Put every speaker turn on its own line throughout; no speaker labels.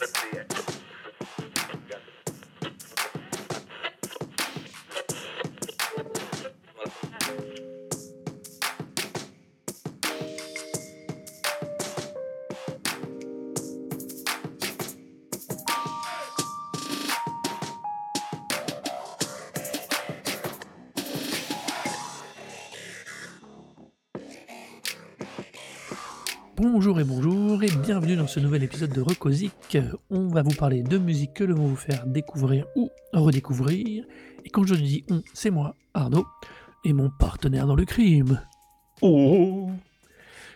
Let's see it. Bonjour et bonjour et bienvenue dans ce nouvel épisode de Recosic. On va vous parler de musique que l'on va vous faire découvrir ou redécouvrir. Et quand je dis on, c'est moi, Arnaud, et mon partenaire dans le crime. Oh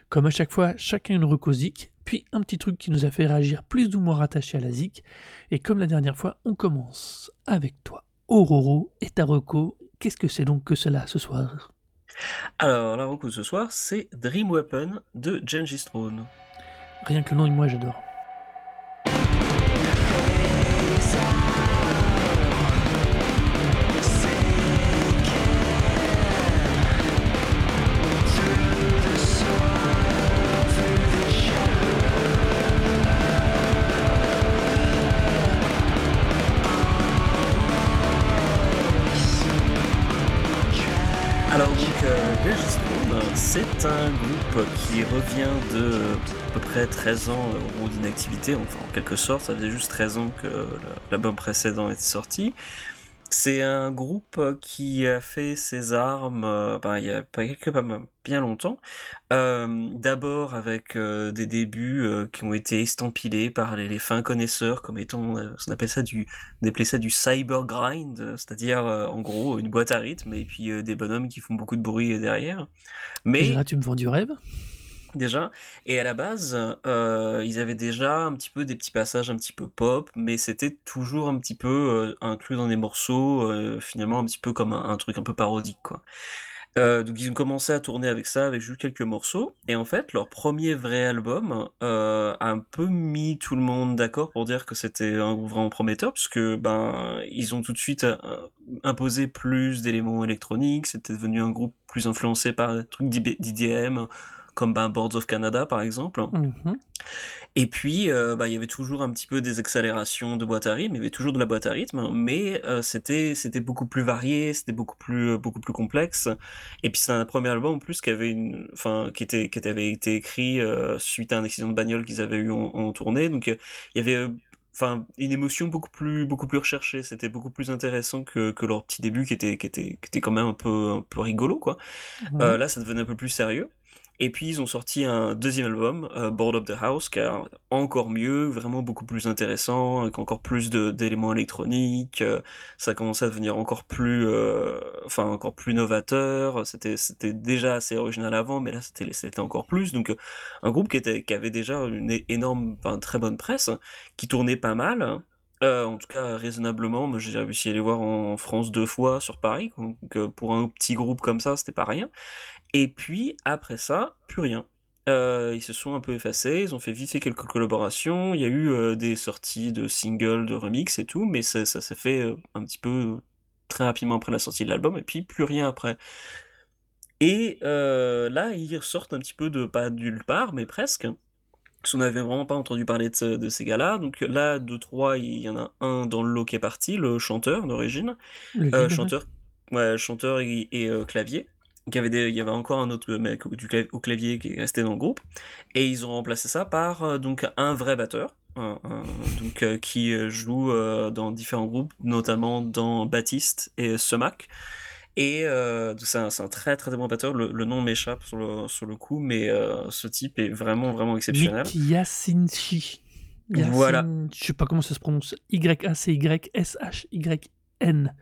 Comme à chaque fois, chacun une Recosic, puis un petit truc qui nous a fait réagir plus ou moins rattaché à la zik. Et comme la dernière fois, on commence avec toi. Auroro et ta reco, qu'est-ce que c'est donc que cela ce soir?
Alors, la rencontre ce soir, c'est Dream Weapon de Gengis Throne.
Rien que le nom, moi j'adore.
De à peu près 13 ans euh, d'inactivité, enfin en quelque sorte, ça faisait juste 13 ans que l'album précédent était sorti. C'est un groupe qui a fait ses armes euh, ben, il y a pas pas bien longtemps. Euh, d'abord avec euh, des débuts euh, qui ont été estampillés par les, fins connaisseurs comme étant, euh, on appelle ça du, on appelait ça du cyber grind, euh, c'est-à-dire euh, en gros une boîte à rythme et puis euh, des bonhommes qui font beaucoup de bruit derrière. Mais
Déjà, tu me vends du rêve
Déjà. Et à la base, euh, ils avaient déjà un petit peu des petits passages un petit peu pop, mais c'était toujours un petit peu euh, inclus dans des morceaux, euh, finalement un petit peu comme un, un truc un peu parodique, quoi. Donc ils ont commencé à tourner avec ça, avec juste quelques morceaux, et en fait leur premier vrai album a un peu mis tout le monde d'accord pour dire que c'était un groupe vraiment prometteur, puisque ben ils ont tout de suite imposé plus d'éléments électroniques, c'était devenu un groupe plus influencé par des trucs d'IDM, comme ben, Boards of Canada par exemple.
Mhm.
Et puis, euh, bah, il y avait toujours un petit peu des accélérations de boîte à rythme, il y avait toujours de la boîte à rythme, mais euh, c'était c'était beaucoup plus varié, c'était beaucoup plus beaucoup plus complexe. Et puis c'est un premier album en plus qui avait une, enfin qui était qui avait été écrit euh, suite à un accident de bagnole qu'ils avaient eu en, en tournée, donc euh, il y avait euh, Enfin, une émotion beaucoup plus, beaucoup plus recherchée. C'était beaucoup plus intéressant que, que leur petit début qui était, qui était, qui était quand même un peu, un peu rigolo, quoi. Euh, là, ça devenait un peu plus sérieux. Et puis, ils ont sorti un deuxième album, euh, Board of the House, qui est encore mieux, vraiment beaucoup plus intéressant, avec encore plus d'éléments électroniques. euh, ça a commencé à devenir encore plus, euh, enfin, encore plus novateur. C'était, déjà assez original avant, mais là, c'était, c'était encore plus. Donc, un groupe qui était, qui avait déjà une énorme, enfin, très bonne presse, qui tournait pas mal. Euh, en tout cas, raisonnablement. Moi, j'ai réussi à les voir en France deux fois sur Paris. Donc, euh, pour un petit groupe comme ça, c'était pas rien. Et puis, après ça, plus rien. Euh, ils se sont un peu effacés, ils ont fait vite quelques collaborations, il y a eu des sorties de singles, de remix et tout, mais ça, ça s'est fait un petit peu très rapidement après la sortie de l'album, et puis plus rien après. Et là, ils ressortent un petit peu de, pas nulle part, mais presque. Parce qu'on n'avait vraiment pas entendu parler de, ce- de ces gars-là. Donc là, de trois, il y en a un dans le lot qui est parti, le chanteur d'origine. Euh, chanteur, ouais, chanteur et, et, euh, clavier. Il y avait des, il y avait encore un autre mec au, du clav- au clavier qui est resté dans le groupe. Et ils ont remplacé ça par euh, donc un vrai batteur. donc, euh, qui joue dans différents groupes, notamment dans Baptiste et Semac. Et euh, c'est un, très très bon batteur. Le, le nom m'échappe sur le, sur le coup, mais euh, ce type est vraiment vraiment exceptionnel.
Yasinchi.
Voilà.
Je sais pas comment ça se prononce. Y-A-C-Y-S-H-Y-N.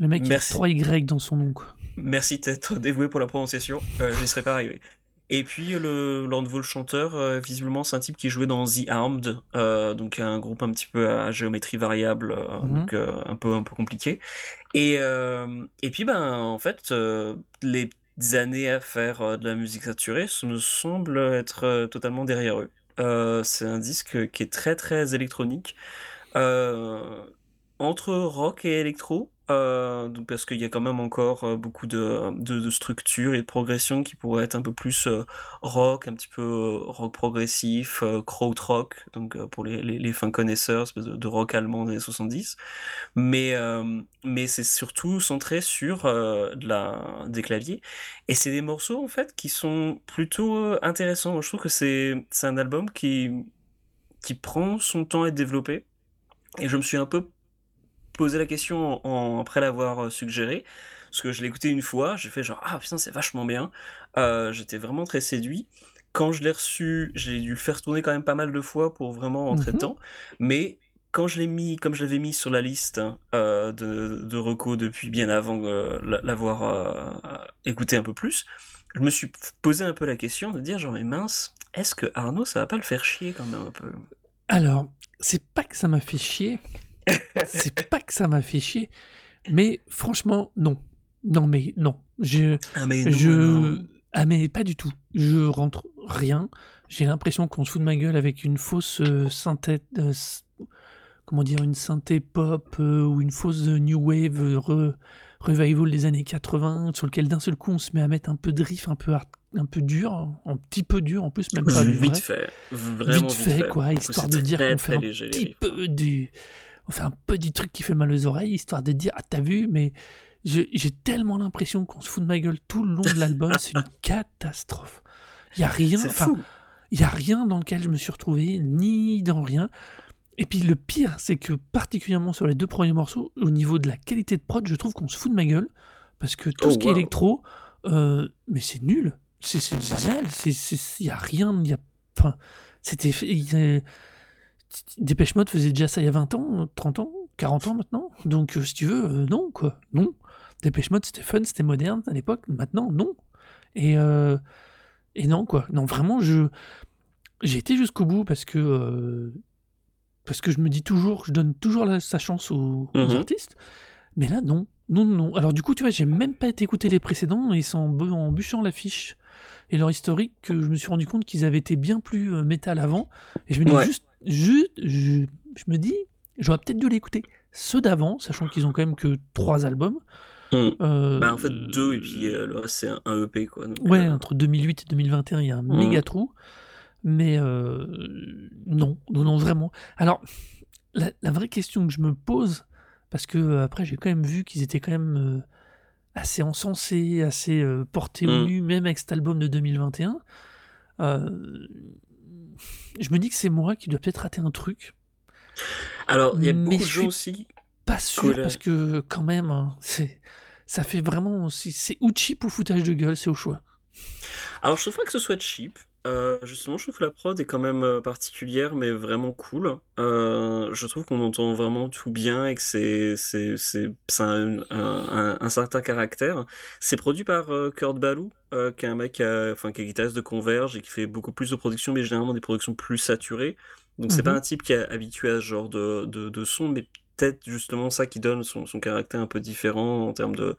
Le mec, il a
Merci.
3 Y dans son nom, quoi.
Merci d'être dévoué pour la prononciation, euh, j'y serais pas arrivé. Et puis le, nouveau chanteur, euh, visiblement c'est un type qui jouait dans The Armed, euh, donc un groupe un petit peu à géométrie variable, euh,
Mhm.
donc un peu un peu compliqué. Et et puis ben en fait les années à faire de la musique saturée ce me semble être totalement derrière eux. C'est un disque qui est très très électronique. Euh, entre rock et électro. Euh, parce qu'il y a quand même encore euh, beaucoup de, de, structures et de progression qui pourraient être un peu plus euh, rock, un petit peu rock progressif, krautrock, donc pour les, les, fins connaisseurs, de, de rock allemand des années 70. Mais, mais c'est surtout centré sur de la, des claviers. Et c'est des morceaux en fait qui sont plutôt intéressants. Je trouve que c'est un album qui, qui prend son temps à être développé. Et je me suis un peu posé la question en, après l'avoir euh, suggéré, parce que je l'ai écouté une fois, j'ai fait genre ah putain c'est vachement bien, euh, j'étais vraiment très séduit. Quand je l'ai reçu, j'ai dû le faire tourner quand même pas mal de fois pour vraiment rentrer mmh dedans, mais quand je l'ai mis, comme je l'avais mis sur la liste hein, euh, de, de recos depuis bien avant l'avoir écouté un peu plus, je me suis posé un peu la question de dire genre mais mince, est-ce que Arnaud ça va pas le faire chier quand même un peu?
Alors, c'est pas que ça m'a fait chier, c'est pas que ça m'a fait chier, mais franchement, non. Non, mais non. Je,
ah, mais
je, ah, mais pas du tout. Je rentre rien. J'ai l'impression qu'on se fout de ma gueule avec une fausse euh, synthèse, euh, comment dire, une synthé pop euh, ou une fausse new wave revival des années 80, sur lequel d'un seul coup on se met à mettre un peu de riff, un peu un peu dur, un petit peu dur en plus, même pas
vite fait, vraiment
vite fait, quoi, histoire de dire qu'on fait un petit peu du on fait un petit truc qui fait mal aux oreilles, histoire de dire Ah, t'as vu, mais j'ai tellement l'impression qu'on se fout de ma gueule tout le long de l'album, c'est une catastrophe. Il y a rien, enfin, il y a rien dans lequel je me suis retrouvé, ni dans rien. Et puis le pire, c'est que particulièrement sur les deux premiers morceaux, au niveau de la qualité de prod, je trouve qu'on se fout de ma gueule. Parce que tout oh, ce qui est électro, euh, mais c'est nul. C'est. Il n'y a rien. Y a, enfin, c'était. Dépêche Mode faisait déjà ça il y a 20 ans, 30 ans, 40 ans maintenant. Donc, euh, si tu veux, euh, non, quoi. Non. Dépêche Mode, c'était fun, c'était moderne à l'époque. Maintenant, non. Et, euh, et non, quoi. Non, vraiment, je j'ai été jusqu'au bout parce que parce que je me dis toujours, je donne toujours sa chance aux, mmh artistes. Mais là, non. Non, non. Alors, du coup, tu vois, j'ai même pas été écouter les précédents et c'est en, en bûchant l'affiche et leur historique que je me suis rendu compte qu'ils avaient été bien plus métal avant. Et je me dis juste, je, je, me dis, j'aurais peut-être dû l'écouter ceux d'avant, sachant qu'ils ont quand même que trois albums.
Hmm. Euh, bah, en fait, deux, et puis euh, le reste, c'est un, EP. Quoi,
ouais, euh, entre 2008 et 2021, il y a un hmm. méga trou. Mais non, non, non, vraiment. Alors, la, vraie question que je me pose, parce que après, j'ai quand même vu qu'ils étaient quand même assez encensés, assez portés au hmm. nu, même avec cet album de 2021 je me dis que c'est moi qui dois peut-être rater un truc.
Alors, il y a beaucoup de gens aussi.
Pas sûr, parce que quand même, hein, c'est, ça fait vraiment. C'est ou cheap ou foutage de gueule, c'est au choix.
Alors, je trouve pas que ce soit cheap. Euh, justement, je trouve que la prod est quand même euh, particulière, mais vraiment cool. Euh, je trouve qu'on entend vraiment tout bien et que c'est c'est c'est un, un, certain caractère. C'est produit par Kurt Ballou, qui est un mec qui, enfin, qui est guitariste de Converge et qui fait beaucoup plus de productions, mais généralement des productions plus saturées. Donc c'est pas mhm. un type qui est habitué à ce genre de, de, de son, mais peut-être justement ça qui donne son, son caractère un peu différent en termes de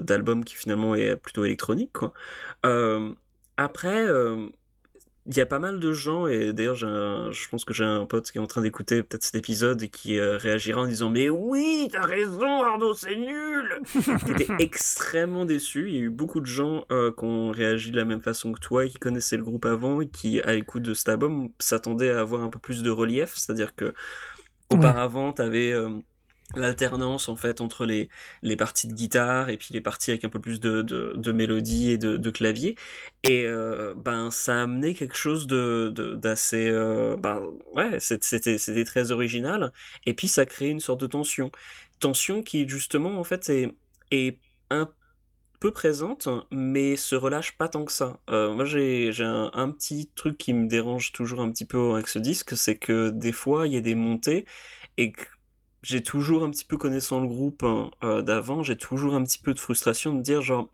d'album qui finalement est plutôt électronique quoi. Après, il y a pas mal de gens, et d'ailleurs, je pense que j'ai un pote qui est en train d'écouter peut-être cet épisode et qui réagira en disant Mais oui, t'as raison, Arnaud, c'est nul Qui était extrêmement déçu. Il y a eu beaucoup de gens qui ont réagi de la même façon que toi et qui connaissaient le groupe avant et qui, à l'écoute de cet album, s'attendaient à avoir un peu plus de relief. C'est-à-dire que auparavant, t'avais l'alternance en fait entre les, les parties de guitare et puis les parties avec un peu plus de, de, mélodie et de, clavier. Et euh, ben ça a amené quelque chose de d'assez euh, ben ouais c'était c'était très original. Et puis ça crée une sorte de tension. Tension qui justement en fait est est un peu présente mais se relâche pas tant que ça. Euh, moi j'ai j'ai un, un petit truc qui me dérange toujours un petit peu avec ce disque c'est que des fois il y a des montées et j'ai toujours un petit peu connaissant le groupe hein, euh, d'avant, j'ai toujours un petit peu de frustration de dire genre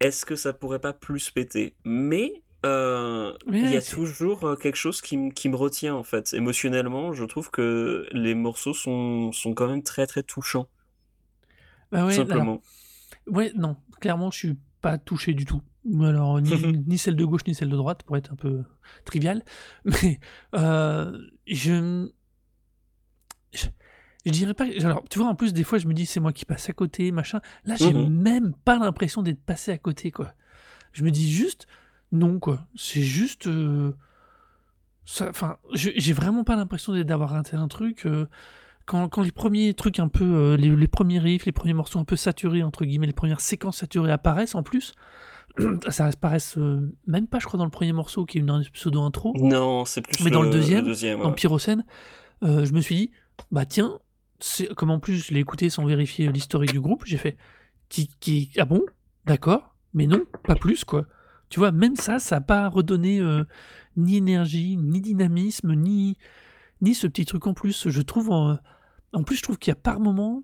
est-ce que ça pourrait pas plus péter? Mais euh, il y a toujours euh, quelque chose qui, qui, me retient en fait. Émotionnellement, je trouve que les morceaux sont, sont quand même très très touchants.
Bah ouais, simplement. ouais, non, clairement, je suis pas touché du tout. Alors, ni, ni, celle de gauche ni celle de droite, pour être un peu trivial. Mais je, je je dirais pas. Alors, tu vois, en plus, des fois, je me dis, c'est moi qui passe à côté, machin. Là, j'ai
Mhm.
même pas l'impression d'être passé à côté, quoi. Je me dis juste, non, quoi. C'est juste. euh, ça, enfin, j'ai vraiment pas l'impression d'avoir raté un truc. euh, quand, quand les premiers trucs un peu. euh, les, les premiers riffs, les premiers morceaux un peu saturés, entre guillemets, les premières séquences saturées apparaissent en plus. ça apparaissent euh, même pas, je crois, dans le premier morceau qui est une pseudo-intro.
Non, c'est plus
Mais dans le
le,
deuxième,
deuxième.
dans
ouais.
Pyrocène, euh, je me suis dit, bah tiens, comme en plus je l'ai écouté sans vérifier l'historique du groupe, j'ai fait, qui, qui, ah bon, d'accord, mais non, pas plus quoi. Tu vois, même ça, ça n'a pas redonné euh, ni énergie, ni dynamisme, ni, ni ce petit truc en plus. Je trouve, en, en plus, je trouve qu'il y a par moment,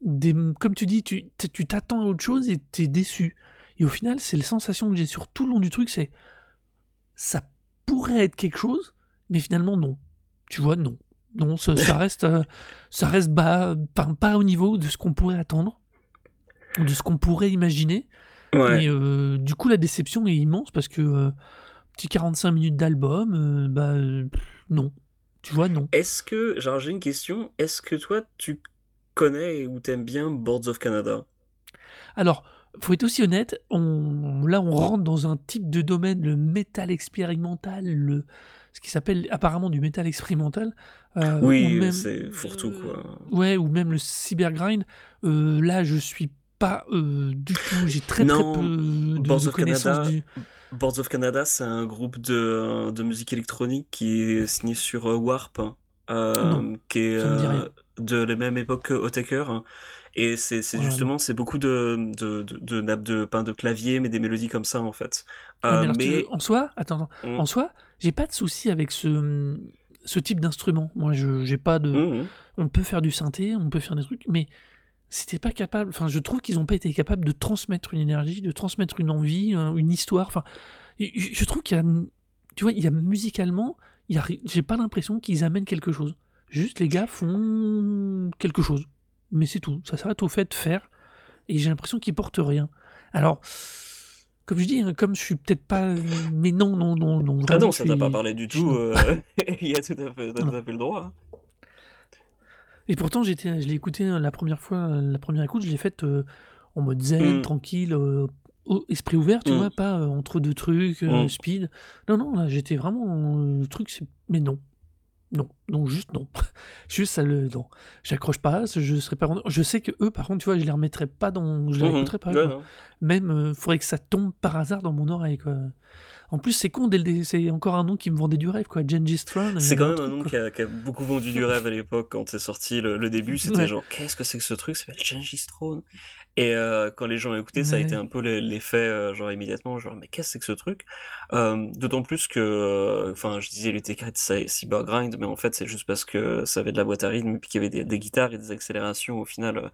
des, comme tu dis, tu tu t'attends à autre chose et t'es déçu. Et au final, c'est la sensation que j'ai sur tout le long du truc, c'est ça pourrait être quelque chose, mais finalement non. Tu vois, non. Non, ça, ça reste, euh, ça reste bas, pas au niveau de ce qu'on pourrait attendre, de ce qu'on pourrait imaginer.
Ouais.
Et euh, du coup, la déception est immense parce que euh, petit 45 minutes d'album, euh, bah non. Tu vois, non.
Est-ce que, genre, j'ai une question. Est-ce que toi, tu connais ou t'aimes bien Boards of Canada?
Alors, faut être aussi honnête, on, là on rentre dans un type de domaine, le métal expérimental, le, ce qui s'appelle apparemment du métal expérimental, euh, ou
Oui, c'est fourre-tout,
euh,
quoi.
ouais, ou même le cybergrind. Euh, là, je suis pas euh, du tout, j'ai très très peu de,
Boards
de
of
connaissances
Canada,
du.
Boards of Canada, c'est un groupe de, de musique électronique qui est signé sur euh, Warp,
Non,
euh, qui est euh, de la même époque que Otaker. Et c'est c'est
là, non.
justement, c'est beaucoup de, de, de, nappes de, pas de clavier, mais des mélodies comme ça, en fait.
Mais
Euh,
tu en soi, attends,
hum,
en soi, j'ai pas de souci avec ce, ce type d'instrument. Moi, je j'ai pas de.
hum, hum.
On peut faire du synthé, on peut faire des trucs, mais c'était pas capable. Enfin, je trouve qu'ils n'ont pas été capables de transmettre une énergie, de transmettre une envie, un- une histoire. Enfin, je je trouve qu'il y a, tu vois, il y a musicalement, il y a, ri- j'ai pas l'impression qu'ils amènent quelque chose. Juste les gars font quelque chose, mais c'est tout. Ça s'arrête au fait de faire, et j'ai l'impression qu'ils portent rien. Alors, comme je dis, hein, comme je suis peut-être pas, mais non, non, non, non,
Ah non, ça t'a pas parlé du tout. euh, Il y a tout à fait, tout à fait le droit. hein.
Et pourtant, j'étais, je l'ai écouté euh, la première fois, la première écoute, je l'ai faite euh, en mode zen,
Hum,
tranquille, euh, au- esprit ouvert, tu
hum,
vois, pas euh, entre deux trucs,
hum.
speed. Non, non, là, j'étais vraiment le truc, c'est, mais non, non, non, juste non, juste ça le, non, j'accroche pas, je serais pas, je sais que eux, par contre, tu vois, je les remettrais pas dans, je les réécouterais pas,
Ouais.
Même, euh, faudrait que ça tombe par hasard dans mon oreille, quoi. En plus, c'est con, le c'est encore un nom qui me vendait du rêve, quoi. Gengis y
C'est quand
un
même un
truc,
nom qui a, qui a beaucoup vendu du rêve à l'époque quand c'est sorti. Le, le début, c'était
Ouais,
genre, qu'est-ce que c'est que ce truc? Ça s'appelle Gengis Throne. Et euh, quand les gens ont écouté, ça a été un peu l'e- l'effet, euh, genre immédiatement, genre, mais qu'est-ce que c'est que ce truc? Euh, d'autant plus que, euh, enfin, je disais, écrit de Cy- Cybergrind, mais en fait, c'est juste parce que ça avait de la boîte à rythme, et puis qu'il y avait des, des guitares et des accélérations. Au final, euh,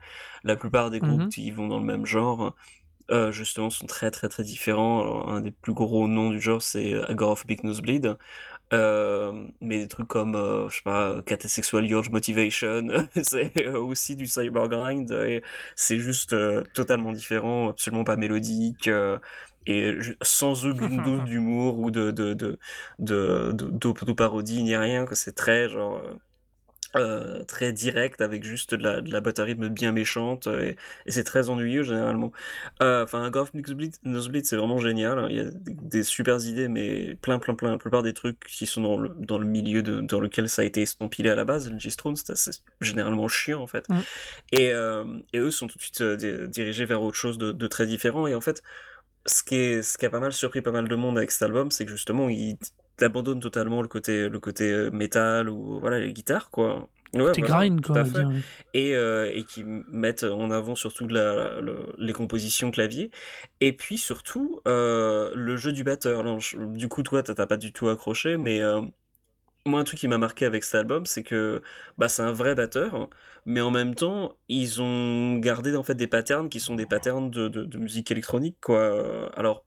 la plupart des groupes
Mhm.
qui vont dans le même genre, euh, justement, sont très, très, très différents. Alors, un des plus gros noms du genre, c'est Agor of Big Nosebleed. Euh, mais des trucs comme, euh, je sais pas, Catasexual Urge Motivation, c'est euh, aussi du cybergrind, et c'est juste euh, totalement différent, absolument pas mélodique, euh, et sans aucune dose d'humour ou de, de, de, de, de- d'auto-parodie ni rien, que c'est très, genre, euh, euh, très direct avec juste de la, de la rythme bien méchante euh, et, et c'est très ennuyeux généralement. Euh, Enfin, Golf Nosebleed, Nosebleed c'est vraiment génial. hein. Il y a des, des super idées, mais plein, plein, plein. La plupart des trucs qui sont dans le, dans le milieu de, dans lequel ça a été estampillé à la base, le G-Strone, c'est généralement chiant en fait.
Mm.
Et, euh, et eux sont tout de suite euh, di- dirigés vers autre chose de, de très différent. Et en fait, ce qui est, ce qui a pas mal surpris pas mal de monde avec cet album, c'est que justement, ils abandonnent totalement le côté, le côté euh, métal ou voilà, les guitares, quoi. Ouais, voilà,
grind, quoi, dire.
Et, euh, et qui mettent en avant surtout la, les compositions clavier. Et puis surtout, euh, le jeu du batteur. Je- du coup, toi, t'as t'as pas du tout accroché, mais euh, moi, un truc qui m'a marqué avec cet album, c'est que bah, c'est un vrai batteur, mais en même temps, ils ont gardé en fait des patterns qui sont des patterns de, de, de musique électronique, quoi. Alors,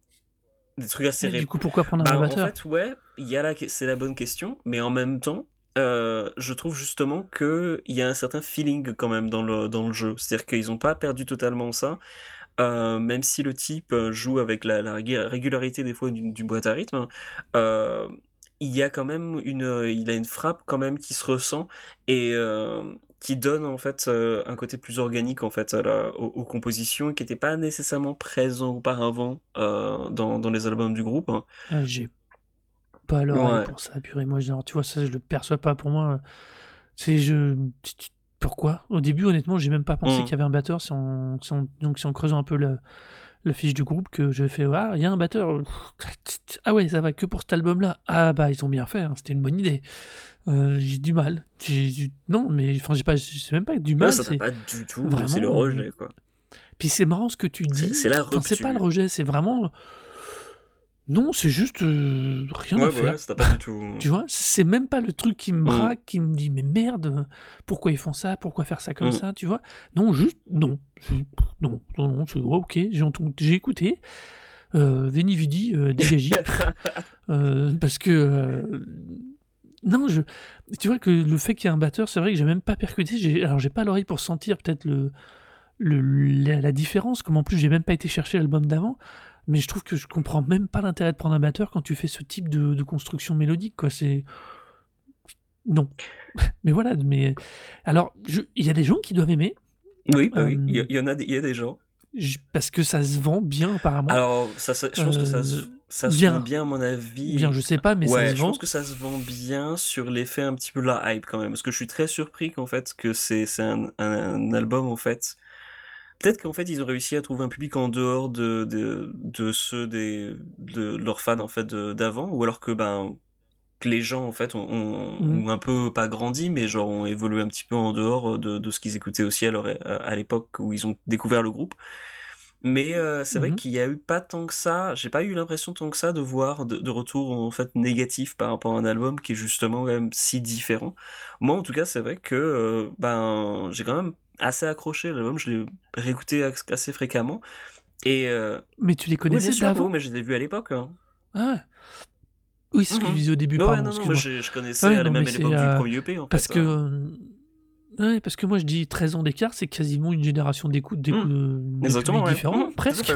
des trucs assez
Et du coup, pourquoi prendre un
Bah, en fait, ouais, il y a la... c'est la bonne question, mais en même temps, euh, je trouve justement que il y a un certain feeling quand même dans le, dans le jeu. C'est-à-dire qu'ils n'ont pas perdu totalement ça, euh, même si le type euh, joue avec la, régularité des fois du, du boîte à rythme, euh, il y a quand même une, il a une frappe quand même qui se ressent et, qui donne en fait euh, un côté plus organique en fait à la, aux, compositions qui n'était pas nécessairement présent auparavant euh, dans, dans, les albums du groupe. Hein.
Ah, j'ai pas l'oreille pour ça, purée. Moi, genre, tu vois, ça, je le perçois pas. Pour moi, c'est je. Pourquoi? Au début, honnêtement, j'ai même pas pensé mmh. qu'il y avait un batteur. Si on, donc, si on creuse un peu le, la fiche du groupe, que je fais Ah, il y a un batteur. Ah ouais, ça va que pour cet album-là. Ah bah, ils ont bien fait. Hein, c'était une bonne idée. Euh, j'ai du mal. Non, mais enfin, j'ai pas, c'est même pas du mal.
c'est pas du tout. C'est le rejet, quoi.
Puis c'est marrant ce que tu dis. C'est la C'est pas le rejet, c'est vraiment. Non, c'est juste euh, rien à faire.
pas du tout...
tu vois, c'est même pas le truc qui me mm. braque, qui me dit mais merde, pourquoi ils font ça, pourquoi faire ça comme mm. ça, tu vois. Non, juste non, non, non, non, ok, j'ai écouté. Euh, Veni Vidi, euh, euh, parce que non, je, tu vois que le fait qu'il y ait un batteur, c'est vrai que j'ai même pas percuté. Alors j'ai pas l'oreille pour sentir peut-être le, le la, différence. Comme en plus j'ai même pas été chercher l'album d'avant, mais je trouve que je comprends même pas l'intérêt de prendre un batteur quand tu fais ce type de, construction mélodique. Quoi, c'est non. mais voilà. Mais alors, il y a des gens qui doivent aimer.
Oui, bah il y, en a, il y a des gens.
Parce que ça se vend bien apparemment.
Alors, ça, je pense que ça se, ça se vend bien à mon avis.
Bien, je sais pas, mais ça se vend.
je pense que ça se vend bien sur l'effet un petit peu de la hype quand même. Parce que je suis très surpris qu'en fait, que c'est un, un, album en fait. Peut-être qu'en fait, ils ont réussi à trouver un public en dehors de, de, de ceux des, de leurs fans en fait d'avant, ou alors que ben que les gens en fait ont, mmh. ont, un peu pas grandi mais genre ont évolué un petit peu en dehors de, de ce qu'ils écoutaient aussi à, à l'époque où ils ont découvert le groupe. Mais euh, c'est vrai mmh qu'il y a eu pas tant que ça. J'ai pas eu l'impression tant que ça de voir de, de, retour en fait négatif par rapport à un album qui est justement quand même si différent. Moi en tout cas c'est vrai que euh, ben j'ai quand même assez accroché l'album je l'ai réécouté assez fréquemment et euh,
mais tu les connaissais d'avant
mais je les ai vus à l'époque hein.
ah oui, c'est ce que je disais au début.
Ouais, non, non, moi, je, je connaissais à la même époque du euh, premier EP. En
parce
fait,
que. Hein. Euh, ouais, parce que moi je dis 13 ans d'écart, c'est quasiment une génération d'écoute mmh. Exactement, différents, mmh, presque.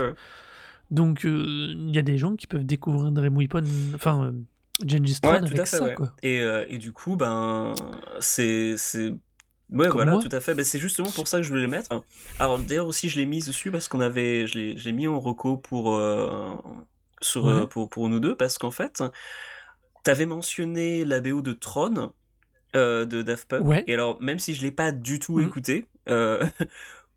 Donc euh, il y a des gens qui peuvent découvrir Dream Weapon, enfin euh, Gengis Khan avec ça. Quoi.
Et, et, du coup, ben, c'est. Ouais, voilà, tout à fait. Ben, c'est justement pour ça que je voulais le mettre. Alors d'ailleurs aussi, je l'ai mis dessus parce qu'on avait. Je l'ai mis en reco pour sur, euh, pour, pour nous deux, parce qu'en fait, tu avais mentionné la BO de Tron euh, de Daft Punk. Et alors, même si je l'ai pas du tout mmh. écouté, euh,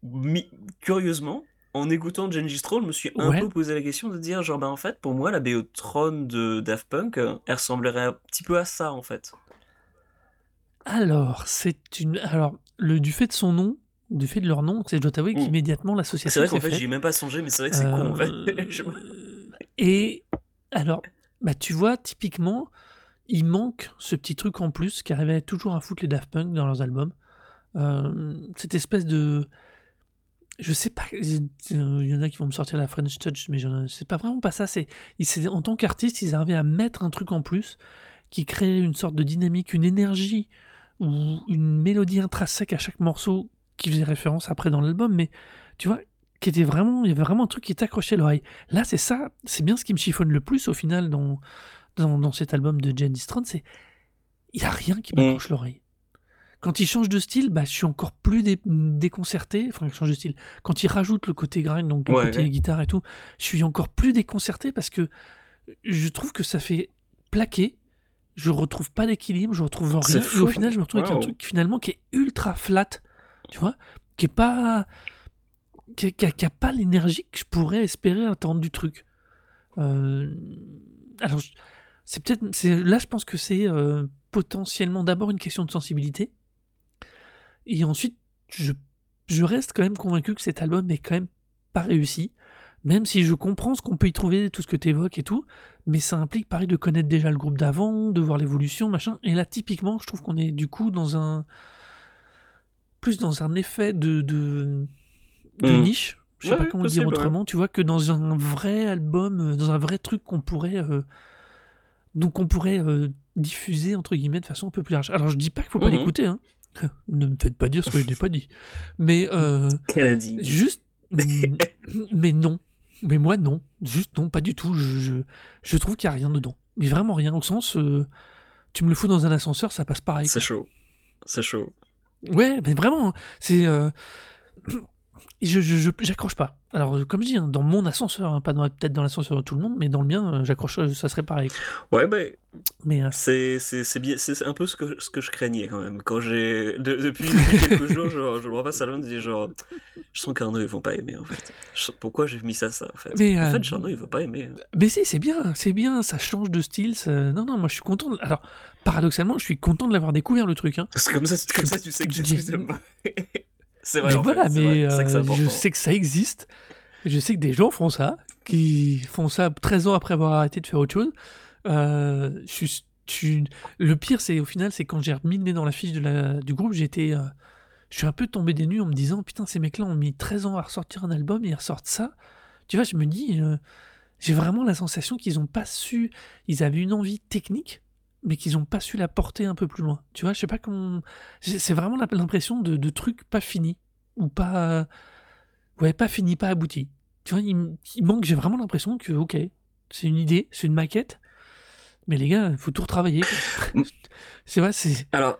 curieusement, en écoutant Gengis Troll, je me suis un peu posé la question de dire, genre, ben en fait, pour moi, la BO de Tron de Daft Punk, elle ressemblerait un petit peu à ça, en fait.
Alors, c'est une. Alors, le, du fait de son nom, du fait de leur nom, c'est, je dois t'avouer mmh. qu'immédiatement l'association.
C'est vrai qu'en fait, j'y ai même pas songé, mais c'est vrai que c'est con, en fait.
Et alors, bah, tu vois, typiquement, il manque ce petit truc en plus qui arrivait toujours à foutre les Daft Punk dans leurs albums. Euh, cette espèce de. Je sais pas, il y en a qui vont me sortir la French Touch, mais c'est pas vraiment pas ça. C'est, en tant qu'artiste, ils arrivaient à mettre un truc en plus qui créait une sorte de dynamique, une énergie ou une mélodie intrinsèque à chaque morceau qui faisait référence après dans l'album. Mais tu vois, qui était vraiment, il y avait vraiment un truc qui t'accrochait l'oreille. Là, c'est ça, c'est bien ce qui me chiffonne le plus au final dans, dans, cet album de Jenny Strand, c'est il n'y a rien qui m'accroche mm. l'oreille. Quand il change de style, bah, je suis encore plus déconcerté. Enfin, il change de style. Quand il rajoute le côté grind, donc le côté guitare et tout, je suis encore plus déconcerté parce que je trouve que ça fait plaquer. Je retrouve pas d'équilibre, je retrouve rien. Et au final, je me retrouve avec un truc finalement qui est ultra flat, tu vois, qui est pas qui n'a pas l'énergie que je pourrais espérer attendre du truc. Euh, alors, c'est peut-être. Là, je pense que c'est euh, potentiellement d'abord une question de sensibilité. Et ensuite, je, je, reste quand même convaincu que cet album n'est quand même pas réussi. Même si je comprends ce qu'on peut y trouver, tout ce que tu évoques et tout. Mais ça implique, pareil, de connaître déjà le groupe d'avant, de voir l'évolution, machin. Et là, typiquement, je trouve qu'on est du coup dans un. Plus dans un effet de, de de mmh. niche, je sais pas comment le dire autrement, tu vois, que dans un vrai album, euh, dans un vrai truc qu'on pourrait, euh, donc on pourrait euh, diffuser entre guillemets de façon un peu plus large. Alors je dis pas qu'il faut pas mmh l'écouter, hein. ne me faites pas dire ce que je n'ai pas dit, mais
dit
juste, mais non, mais moi non, juste non, pas du tout. Je, je, trouve qu'il y a rien dedans, mais vraiment rien au sens, tu me le fous dans un ascenseur, ça passe pareil.
C'est chaud, c'est chaud.
Ouais, mais vraiment, hein, c'est. euh, je je- je- j'accroche pas. Alors, euh, comme je dis, hein, dans mon ascenseur, hein, pas dans, peut-être dans l'ascenseur de tout le monde, mais dans le mien, euh, j'accroche, euh, ça serait pareil.
Ouais, bah,
Mais euh,
c'est c'est c'est bien, c'est un peu ce que ce que je craignais quand même. Quand j'ai de- depuis, quelques jours, genre, je me repasse à Londres et dis genre, je sens qu'Arnaud ils vont pas aimer en fait. Je- pourquoi j'ai mis ça ça en fait?
Mais,
En
euh,
fait, Arnaud il veut pas aimer. hein.
Mais si, c'est bien, c'est bien, ça change de style. ça- Non, non, moi je suis content. de- Alors, paradoxalement, je suis content de l'avoir découvert le truc. Hein.
C'est comme ça, comme ça tu sais que
Je
je suis C'est vrai.
mais
en fait,
mais
vrai, c'est
euh, je sais que ça existe. Je sais que des gens font ça, qui font ça 13 ans après avoir arrêté de faire autre chose. Euh, je je Le pire, c'est au final, c'est quand j'ai remis le nez dans la fiche de la... du groupe, j'étais. euh, Je suis un peu tombé des nues en me disant Putain, ces mecs-là ont mis 13 ans à ressortir un album et ils ressortent ça. Tu vois, je me dis. J'ai vraiment la sensation qu'ils n'ont pas su. Ils avaient une envie technique, mais qu'ils n'ont pas su la porter un peu plus loin. Tu vois, je sais pas comment. C'est vraiment l'impression de, de trucs pas finis. Ou pas. Ouais, pas fini, pas abouti. Tu vois, il, manque, j'ai vraiment l'impression que, ok, c'est une idée, c'est une maquette, mais les gars, il faut tout retravailler.
Mm.
c'est vrai, c'est
Alors,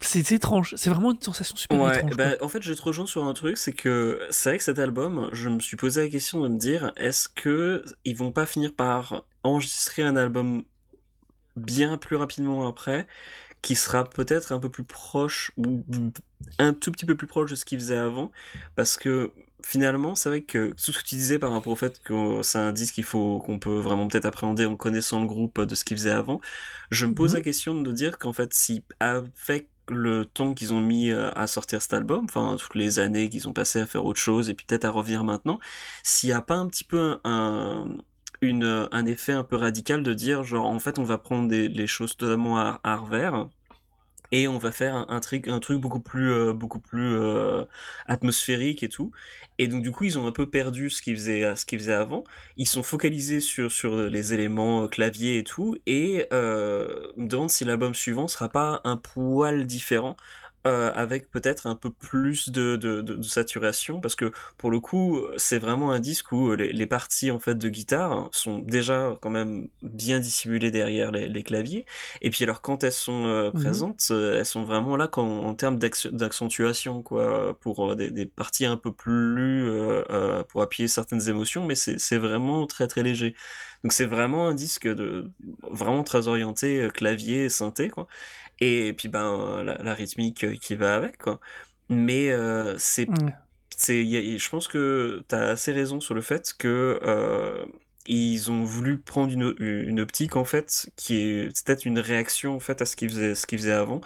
c'est étrange. C'est vraiment une sensation super
Ouais,
étrange.
bah, en fait, je te rejoins sur un truc, c'est que c'est vrai que cet album, je me suis posé la question de me dire, est-ce que ils vont pas finir par enregistrer un album bien plus rapidement après, qui sera peut-être un peu plus proche ou un tout petit peu plus proche de ce qu'ils faisaient avant, parce que finalement, c'est vrai que tout ce que tu disais par rapport au fait que c'est un disque qu'il faut qu'on peut vraiment peut-être appréhender en connaissant le groupe de ce qu'ils faisaient avant, je me pose
Mhm.
la question de dire qu'en fait, si avec le temps qu'ils ont mis euh, à sortir cet album, enfin toutes les années qu'ils ont passé à faire autre chose et puis peut-être à revenir maintenant, s'il n'y a pas un petit peu un, un- une, un effet un peu radical de dire genre en fait on va prendre des, les choses totalement à, à revers et on va faire un, truc un truc beaucoup plus euh, beaucoup plus euh, atmosphérique et tout. Et donc du coup ils ont un peu perdu ce qu'ils faisaient faisaient avant. Ils sont focalisés sur sur les éléments euh, clavier et tout et euh, me demande si l'album suivant sera pas un poil différent euh, avec peut-être un peu plus de, de, de- de saturation parce que pour le coup c'est vraiment un disque où les, les parties en fait de guitare sont déjà quand même bien dissimulées derrière les, les claviers et puis alors quand elles sont euh,
Mhm.
présentes, euh, elles sont vraiment là quand, en termes d'acc- d'accentuation, quoi, pour euh, des, des parties un peu plus euh, euh, pour appuyer certaines émotions, mais c'est c'est vraiment très très léger. Donc c'est vraiment un disque de vraiment très orienté euh, clavier, synthé, quoi. Et puis ben la, la rythmique euh, qui va avec, quoi. Mais euh, c'est
Ouais.
c'est, je pense que tu as assez raison sur le fait que ils ont voulu prendre une, une optique en fait qui est peut-être une réaction en fait à ce qu'ils faisaient, ce qu'ils faisaient avant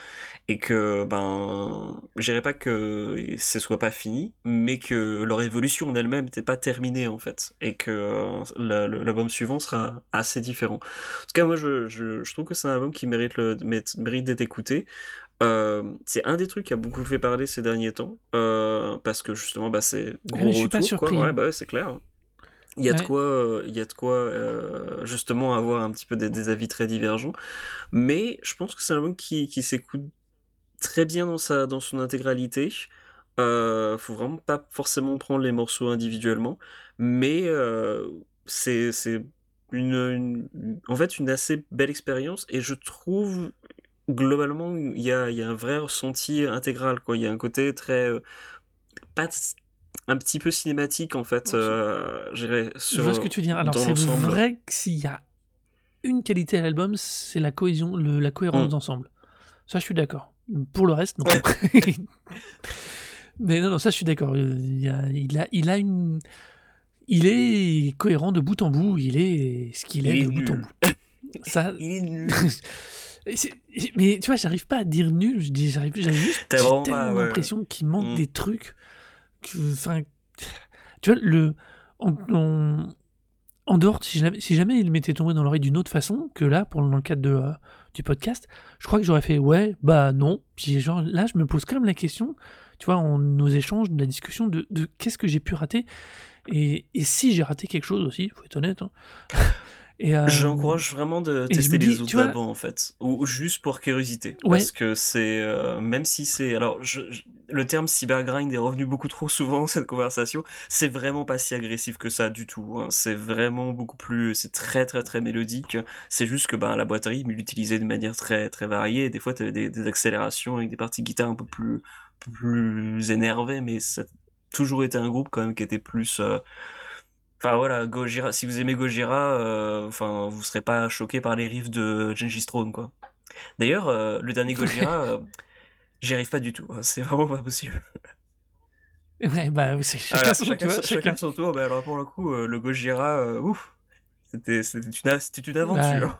et que ben je dirais pas que ce soit pas fini mais que leur évolution en elle-même n'était pas terminée en fait et que euh, l'album suivant sera assez différent. En tout cas moi je, je, je trouve que c'est un album qui mérite le mérite d'être écouté. Euh, c'est un des trucs qui a beaucoup fait parler ces derniers temps, euh, parce que justement, bah, c'est
Ah,
gros
mais je suis pas
retour, quoi. Ouais,
hein.
bah ouais, c'est clair. Il y a de quoi, euh, il y a de quoi euh, justement avoir un petit peu des, des avis très divergents. Mais je pense que c'est un album qui, qui s'écoute très bien dans sa, dans son intégralité. Euh, faut vraiment pas forcément prendre les morceaux individuellement, mais euh, c'est, une, une- en fait une assez belle expérience et je trouve globalement il y a, y a un vrai ressenti intégral quoi. Il y a un côté très euh, pas un petit peu cinématique en fait,
Je
euh, dirais,
je vois ce que
sur
tu veux dire. Alors, c'est vrai que s'il y a une qualité à l'album, c'est la cohésion, le- la cohérence
Mm.
d'ensemble. Ça, je suis d'accord. Pour le reste, non. Mais non, non, ça, je suis d'accord. Euh, Il, a- il a, il a une. Il est cohérent de bout en bout. Il est ce qu'il
Il
est
est
de bout en bout. Ça.
Il est nul.
Mais tu vois, j'arrive pas à dire nul. Je dis, j'arrive, j'arrive juste. J'ai
vraiment pas, ouais.
l'impression qu'il manque
Mm.
des trucs. Que- Enfin, tu vois, le. En, dehors, si jamais, si jamais il m'était tombé dans l'oreille d'une autre façon que là, pour, dans le cadre de, euh, du podcast, je crois que j'aurais fait ouais, bah non. Puis genre là, je me pose quand même la question, tu vois, en nos échanges, de la discussion, de, de qu'est-ce que j'ai pu rater et, et si j'ai raté quelque chose aussi, faut être honnête. hein. Et, euh,
J'encourage vraiment de tester
me
les
dis,
autres
vois-
en fait, ou ou juste pour curiosité,
Ouais.
parce que c'est euh, même si c'est alors je, je- le terme cybergrind est revenu beaucoup trop souvent dans cette conversation, c'est vraiment pas si agressif que ça du tout. hein. C'est vraiment beaucoup plus, c'est très très très mélodique. C'est juste que ben la rythme il l'utilisait de manière très très variée. Des fois t'avais des, des accélérations avec des parties guitare un peu plus plus énervé, mais ça a toujours été un groupe quand même qui était plus. euh, Enfin voilà, Gojira, si vous aimez Gojira, euh, enfin vous serez pas choqué par les riffs de Gengis Throne quoi. D'ailleurs, euh, le dernier Gojira, euh, j'y arrive pas du tout. hein, C'est vraiment pas possible.
Ouais, bah, c'est chacun son
chacun,
tour,
chacun son tour. Mais alors pour le coup, euh, le Gojira, euh, ouf, c'était une, une
Bah,
aventure.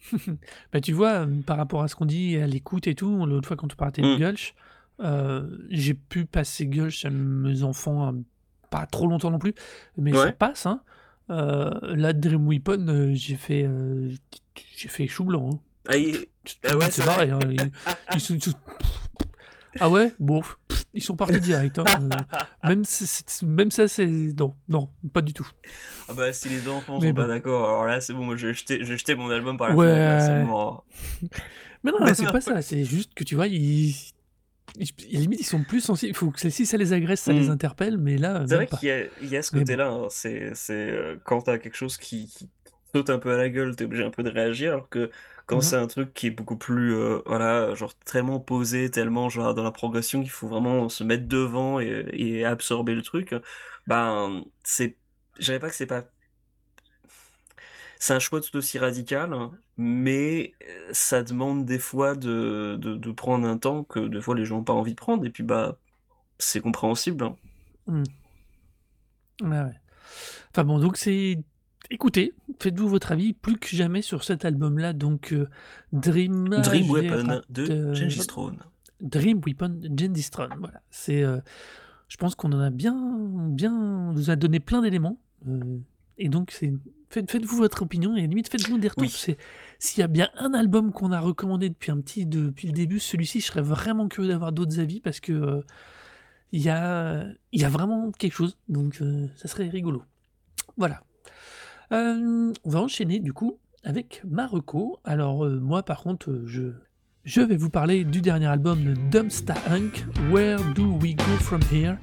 bah, tu vois, euh, par rapport à ce qu'on dit à l'écoute et tout, l'autre fois quand on parlait de
Mm.
Gulch, euh, j'ai pu passer Gulch à mes enfants pas trop longtemps non plus, mais ça
Ouais.
passe, hein. Là, Dream Weapon, j'ai fait, j'ai fait chou blanc. hein.
Ah, il- Ah ouais, c'est vrai.
hein. Ils, ils sont, ils sont- Ah ouais Bon, ils sont partis direct. hein. Euh, même, ça, c'est... Non, non, pas du tout.
Ah bah si les enfants sont pas d'accord, alors là c'est bon, moi j'ai jeté, mon album par la fenêtre,
Ouais.
mort.
Mais non, c'est pas ça. C'est juste que tu vois, ils... ils- limite, ils sont plus sensibles. Il faut que si ça les agresse, ça les
Mm.
interpelle, mais là,
C'est vrai qu'il y a, il y a ce
bon.
côté-là, hein, c'est, c'est euh, quand t'as quelque chose qui, qui saute un peu à la gueule, t'es obligé un peu de réagir, alors que quand
Mhm.
c'est un truc qui est beaucoup plus, euh, voilà, genre tellement posé, tellement genre dans la progression qu'il faut vraiment se mettre devant et, et absorber le truc, ben c'est, je dirais pas que c'est pas, c'est un choix tout aussi radical, mais euh, ça demande des fois de, de, de prendre un temps que des fois les gens n'ont pas envie de prendre, et puis bah c'est compréhensible. hein.
Mm. Ouais, ouais. Enfin bon, donc c'est... Écoutez, faites-vous votre avis plus que jamais sur cet album-là. Donc, euh, Dream...
Dream Weapon de
euh,
Gengis Throne.
Dream Weapon de Gengis Throne. Voilà. C'est... euh, je pense qu'on en a bien... bien... on nous a donné plein d'éléments. euh, et donc, c'est... Faites, faites-vous votre opinion et limite faites-nous des retours.
Oui.
S'il y a bien un album qu'on a recommandé depuis un petit depuis le début, celui-ci, je serais vraiment curieux d'avoir d'autres avis parce que euh, il y, a, il y a vraiment quelque chose. Donc euh, ça serait rigolo. Voilà. Euh, on va enchaîner du coup avec Marocco. Alors euh, moi par contre, euh, je, vais vous parler du dernier album de Dumpsta Inc. Where Do We Go From Here?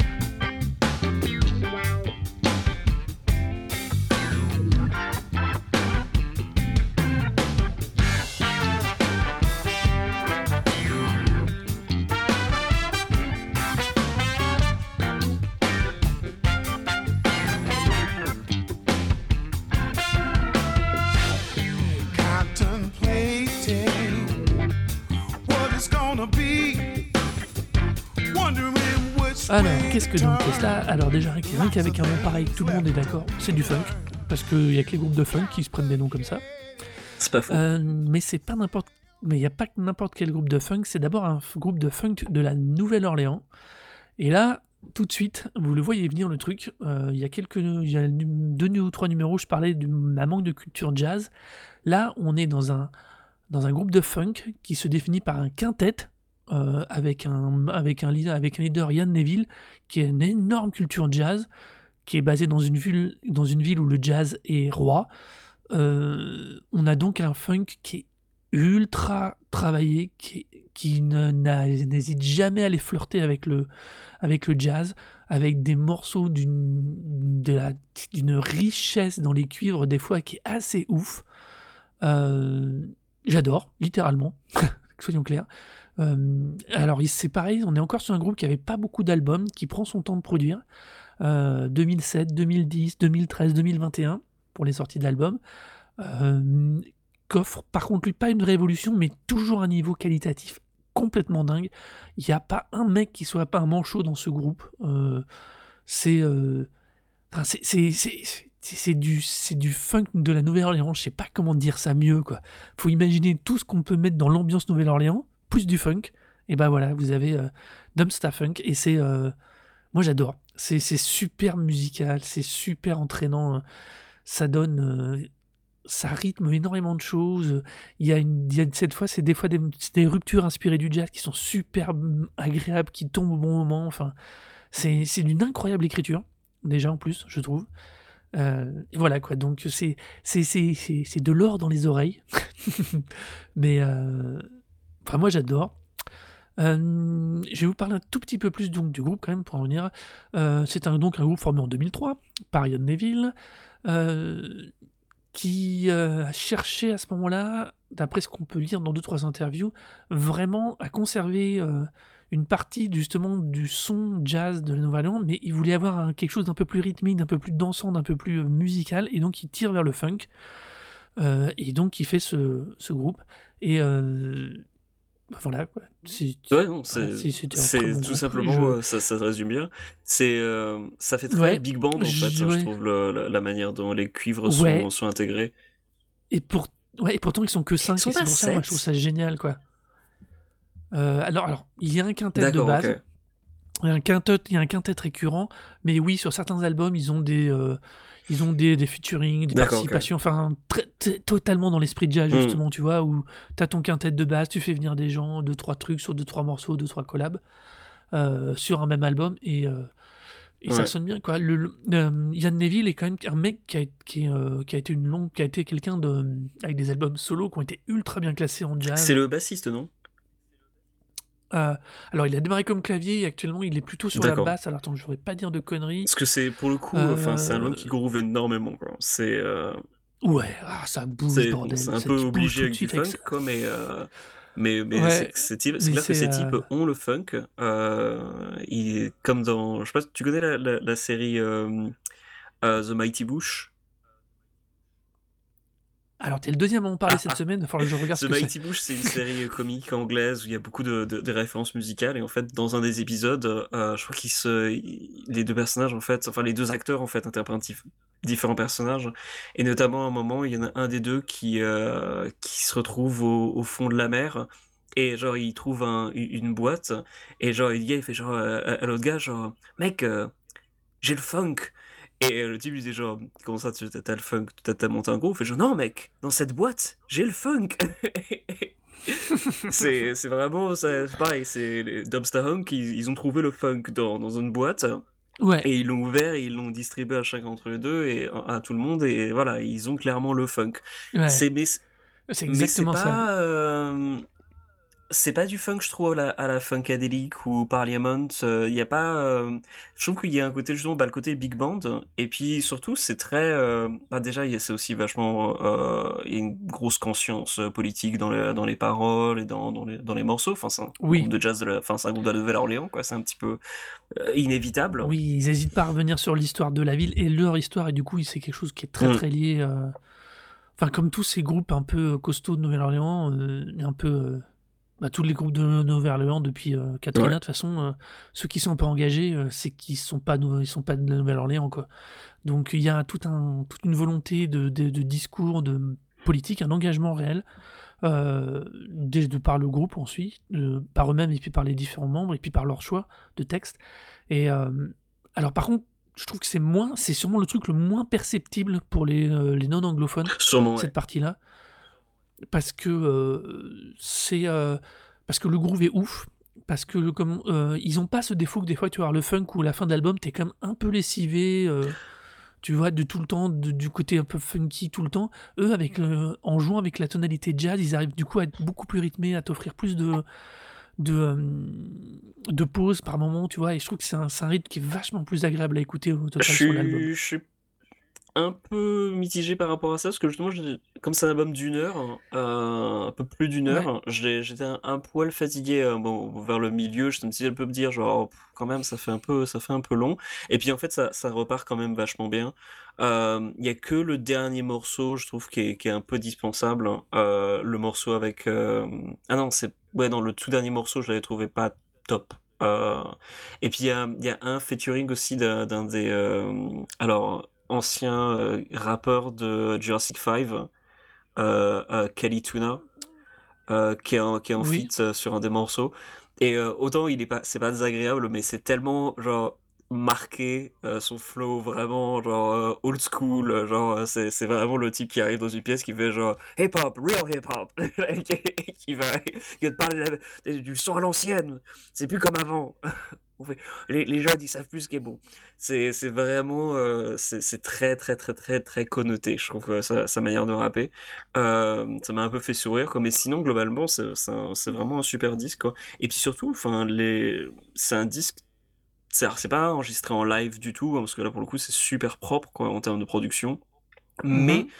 Alors, qu'est-ce que donc cela Alors déjà, rien qu'avec un nom pareil, tout le monde est d'accord, c'est du funk. Parce qu'il n'y a que les groupes de funk qui se prennent des noms comme ça.
C'est pas faux.
Euh, mais c'est pas n'importe... Mais il n'y a pas n'importe quel groupe de funk, c'est d'abord un groupe de funk de la Nouvelle-Orléans. Et là, tout de suite, vous le voyez venir le truc. euh, Il y a quelques, y a deux ou trois numéros, je parlais du- d'un manque de culture jazz. Là, on est dans un, dans un groupe de funk qui se définit par un quintet euh, avec, un, avec, un leader, avec un leader, Yann Neville, qui a une énorme culture jazz, qui est basé dans une ville, dans une ville où le jazz est roi. Euh, on a donc un funk qui est ultra travaillé, qui, qui n'hésite jamais à aller flirter avec le, avec le jazz, avec des morceaux d'une richesse dans les cuivres, des fois qui est assez ouf. Euh, J'adore, littéralement, soyons clairs. Euh, alors, c'est pareil, on est encore sur un groupe qui avait pas beaucoup d'albums, qui prend son temps de produire. Euh, 2007, 2010, 2013, 2021 pour les sorties d'albums. Euh, qu'offre par contre lui pas une révolution, mais toujours un niveau qualitatif complètement dingue. Il n'y a pas un mec qui soit pas un manchot dans ce groupe. Euh, c'est euh, c'est- c'est du, c'est du funk de la Nouvelle-Orléans. Je sais pas comment dire ça mieux. quoi. faut imaginer tout ce qu'on peut mettre dans l'ambiance Nouvelle-Orléans, plus du funk. Et ben voilà, vous avez euh, Funk. Et c'est. euh, moi j'adore. C'est super musical, c'est super entraînant. Ça donne. euh, ça rythme énormément de choses. Il y a, une, cette fois, c'est des fois des, ruptures inspirées du jazz qui sont super mm, agréables, qui tombent au bon moment. Enfin, c'est d'une incroyable écriture, déjà en plus, je trouve. Euh, voilà quoi, donc c'est c'est c'est- de l'or dans les oreilles. Mais enfin, moi j'adore. Euh, je vais vous parler un tout petit peu plus donc du groupe quand même pour en venir. Euh, c'est un, donc un groupe formé en 2003 par Ian Neville. euh, qui a cherché à ce moment-là, d'après ce qu'on peut lire dans deux trois interviews, vraiment à conserver une partie justement du son jazz de la Nouvelle-Orléans, mais il voulait avoir quelque chose d'un peu plus rythmique, d'un peu plus dansant, d'un peu plus musical, et donc il tire vers le funk. Et donc il fait ce, ce groupe. Et bah, voilà, quoi. C'est
Ouais, non,
voilà,
c'est
c'est- c'était un très
c'est
bon
tout
groupe.
simplement,
Je-
euh, ça, ça se résume bien. C'est, euh, ça fait très
Ouais,
big band en fait,
je-
ça, je
ouais.
trouve le- la, la manière dont les cuivres sont,
Ouais.
sont intégrés.
Et, pour... ouais, et pourtant, ils sont que 5,
Ils sont
et c'est
pas
pour ça, moi, je trouve ça génial, quoi. Euh, alors, alors, il y a un quintet de
D'accord,
base, il y a un quintet, il y a un quintet récurrent, mais oui, sur certains albums, ils ont des, euh, ils ont des, des featuring, des participations, enfin, totalement dans l'esprit de jazz,
Hmm.
justement, tu vois, où tu as ton quintet de base, tu fais venir des gens, deux, trois trucs sur deux, trois morceaux, deux, trois collabs, euh, sur un même album, et, euh, et ça sonne bien, quoi. Le, le- euh, Yann Neville est quand même un mec qui a, qui, est, qui a été une longue, qui a été quelqu'un de, avec des albums solo qui ont été ultra bien classés en jazz.
C'est le bassiste, non?
Euh, alors, il a démarré comme clavier et actuellement, il est plutôt sur la basse. Alors, attends, je voudrais pas dire de conneries.
Parce que c'est pour le coup, enfin, c'est un album qui
Euh,
groove énormément. C'est euh,
Ouais, ah, ça bouge,
c'est un peu obligé avec du funk, quoi, mais mais mais
Ouais,
c'est clair que ces types ont le funk. Il, comme dans, je sais pas, tu connais la, la, la série The Mighty Bush?
Alors, t'es le deuxième à en parler cette semaine. Il que je regarde
The
ce que.
Mighty Bush, c'est une série comique anglaise où il y a beaucoup de, de- de références musicales et en fait dans un des épisodes, euh, je crois qu'ils se, les deux personnages en fait, enfin les deux acteurs en fait interprètent dif- différents personnages et notamment à un moment il y en a un des deux qui euh, qui se retrouve au, au fond de la mer et genre il trouve un- une boîte et genre le gars il fait genre euh, à, à l'autre gars genre mec euh, j'ai le funk. Et le type lui dit genre, comment ça, tu t'as le funk, t'as monté un groupe? Il fait genre, non mec, dans cette boîte, j'ai le funk. c'est c'est vraiment, c'est pareil, c'est les Dubster Hunk, ils, ils ont trouvé le funk dans, dans une boîte,
Ouais,
et ils l'ont ouvert, et ils l'ont distribué à chacun d'entre les deux, et à, tout le monde, et voilà, ils ont clairement le funk.
ouais.
C'est, mais,
C'est
mais c'est
exactement ça.
euh, c'est pas du funk, je trouve, à la, à la Funkadelic ou Parliament. Il y a pas. euh, je trouve qu'il y a un côté, justement, bah, le côté big band. Et puis surtout, c'est très. euh, bah, déjà, il y a- c'est aussi vachement. euh, il y a une grosse conscience euh, politique dans les, dans les paroles et dans, dans les, dans les morceaux. Enfin, c'est un
Oui,
groupe de jazz de la, enfin, c'est un groupe de la Nouvelle-Orléans, quoi. C'est un petit peu euh, inévitable.
oui, ils hésitent pas à revenir sur l'histoire de la ville et leur histoire, et du coup, c'est quelque chose qui est très
Mm.
très lié. euh, Enfin, comme tous ces groupes un peu costauds de Nouvelle-Orléans, euh, et un peu. euh, bah, tous les groupes de Nouvelle-Orléans depuis euh, Katrina,
Ouais.
de toute façon, euh, ceux qui sont un peu engagés, euh, c'est qu'ils sont pas, ils sont pas de Nouvelle-Orléans, quoi. Donc il y a tout un, toute une volonté de, de- de discours, de politique, un engagement réel, euh, de, de par le groupe ensuite, par eux-mêmes et puis par les différents membres et puis par leur choix de texte. Et alors par contre, je trouve que c'est moins, c'est sûrement le truc le moins perceptible pour les, les non-anglophones,
Sûrement, ouais.
cette partie-là, parce que euh, c'est euh, parce que le groove est ouf. Parce que comme, euh, ils ont pas ce défaut que des fois tu voir le funk où à la fin de l'album t'es quand même un peu lessivé, euh, tu vois, de tout le temps, de- du côté un peu funky tout le temps. Eux, avec le- en jouant avec la tonalité jazz, ils arrivent du coup à être beaucoup plus rythmés, à t'offrir plus de, de, euh, de pauses par moment, tu vois. Et je trouve que c'est un, rythme qui est vachement plus agréable à écouter au
Je
total sur l'album.
suis, je suis un peu mitigé par rapport à ça, parce que justement, je- comme c'est un album d'une heure, euh, un peu plus d'une
Ouais,
heure, j'étais un, un poil fatigué euh, bon, vers le milieu, je me suis un peu me dire, genre, oh, pff, quand même, ça fait un peu, ça fait un peu long. Et puis en fait, ça, ça repart quand même vachement bien. Euh, Il y a que le dernier morceau, je trouve, qui est, qui est un peu dispensable. euh, le morceau avec... euh, Ah non, c'est... Ouais, non, le tout dernier morceau, je l'avais trouvé pas top. Euh, Et puis il y a, il y a un featuring aussi d'un d'un des... euh, Alors, anciens euh, rappeurs de Jurassic 5, euh, euh, Kelly Tuna qui est en, qui est en
oui,
feat sur un des morceaux. Et autant il est pas, c'est pas désagréable, mais c'est tellement genre marqué son flow vraiment genre old school, genre c'est c'est vraiment le type qui arrive dans une pièce qui fait genre hip hop, real hip hop, qui va qui va te parler de la- du son à l'ancienne, c'est plus comme avant. Les, les jeunes ils savent plus ce qui est bon. C'est vraiment euh, c'est très très très très très connoté, je trouve euh, sa, sa manière de rapper. Euh, ça m'a un peu fait sourire, quoi. Mais sinon, globalement, c'est vraiment un super disque, quoi. Et puis surtout, enfin, les... c'est un disque. C'est pas enregistré en live du tout, hein, parce que là, pour le coup, c'est super propre, quoi, en termes de production. Mais
Mhm.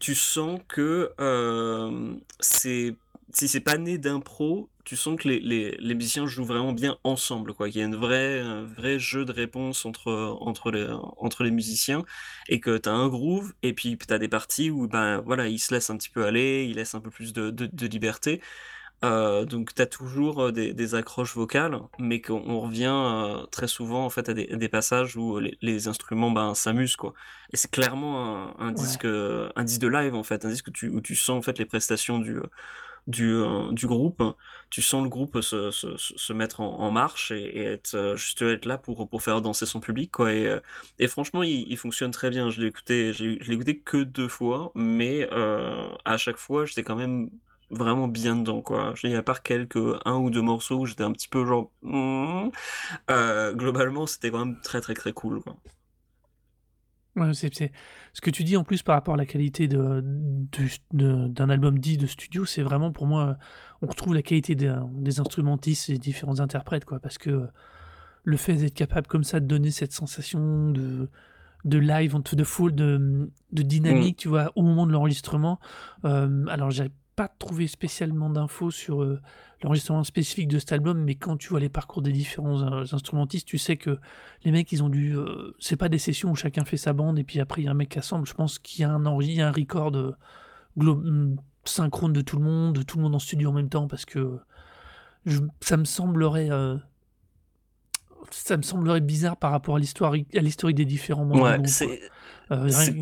tu sens que euh, c'est si c'est pas né d'impro, tu sens que les les les musiciens jouent vraiment bien ensemble, quoi. Qu'il y a une vraie un vrai jeu de réponse entre, entre les entre les musiciens et que tu as un groove et puis tu as des parties où, ben, voilà, ils se laissent un petit peu aller, ils laissent un peu plus de de de liberté. Heu, donc tu as toujours, heu, des des accroches vocales, mais qu'on on revient, heu, très souvent en fait à des des passages où les les instruments, ben, s'amusent quoi et c'est clairement un disque, un disque de live en fait, un disque où tu où tu sens en fait les prestations du, du, heu, du groupe. Tu sens le groupe se se se mettre en marche et être, heu, juste être là pour pour faire danser son public quoi et et franchement il fonctionne très bien. Je l'ai écouté écouté que 2 fois, mais à chaque fois j'étais quand même vraiment bien dedans quoi. Je à part quelques 1 ou 2 morceaux où j'étais un petit peu genre: heu, globalement c'était quand même très, très, très cool.
Ouais, c'est c'est ce que tu dis en plus par rapport à la qualité de du de d'un album dit de studio, c'est vraiment pour moi, on retrouve la qualité des instrumentistes et différents interprètes quoi. Parce que, le fait d'être capable comme ça de donner cette sensation de de live, de full de, de
Mmh.
dynamique, tu vois? Au moment de l'enregistrement. Hem, alors j'avais pas trouvé spécialement d'infos sur, heu, l'enregistrement spécifique de cet album, mais quand tu vois les parcours des différents in instrumentistes, tu sais que les mecs ils ont dû, heu c'est pas des sessions où chacun fait sa bande et puis après il y a un mec qui assemble. Je pense qu'il y a un a un record, mmh, synchrone de tout le monde, de tout le monde en studio en même temps parce que je ça me semblerait, ça me semblerait bizarre par rapport à l'historique à l'historique des différents
Ouais, c'est c'est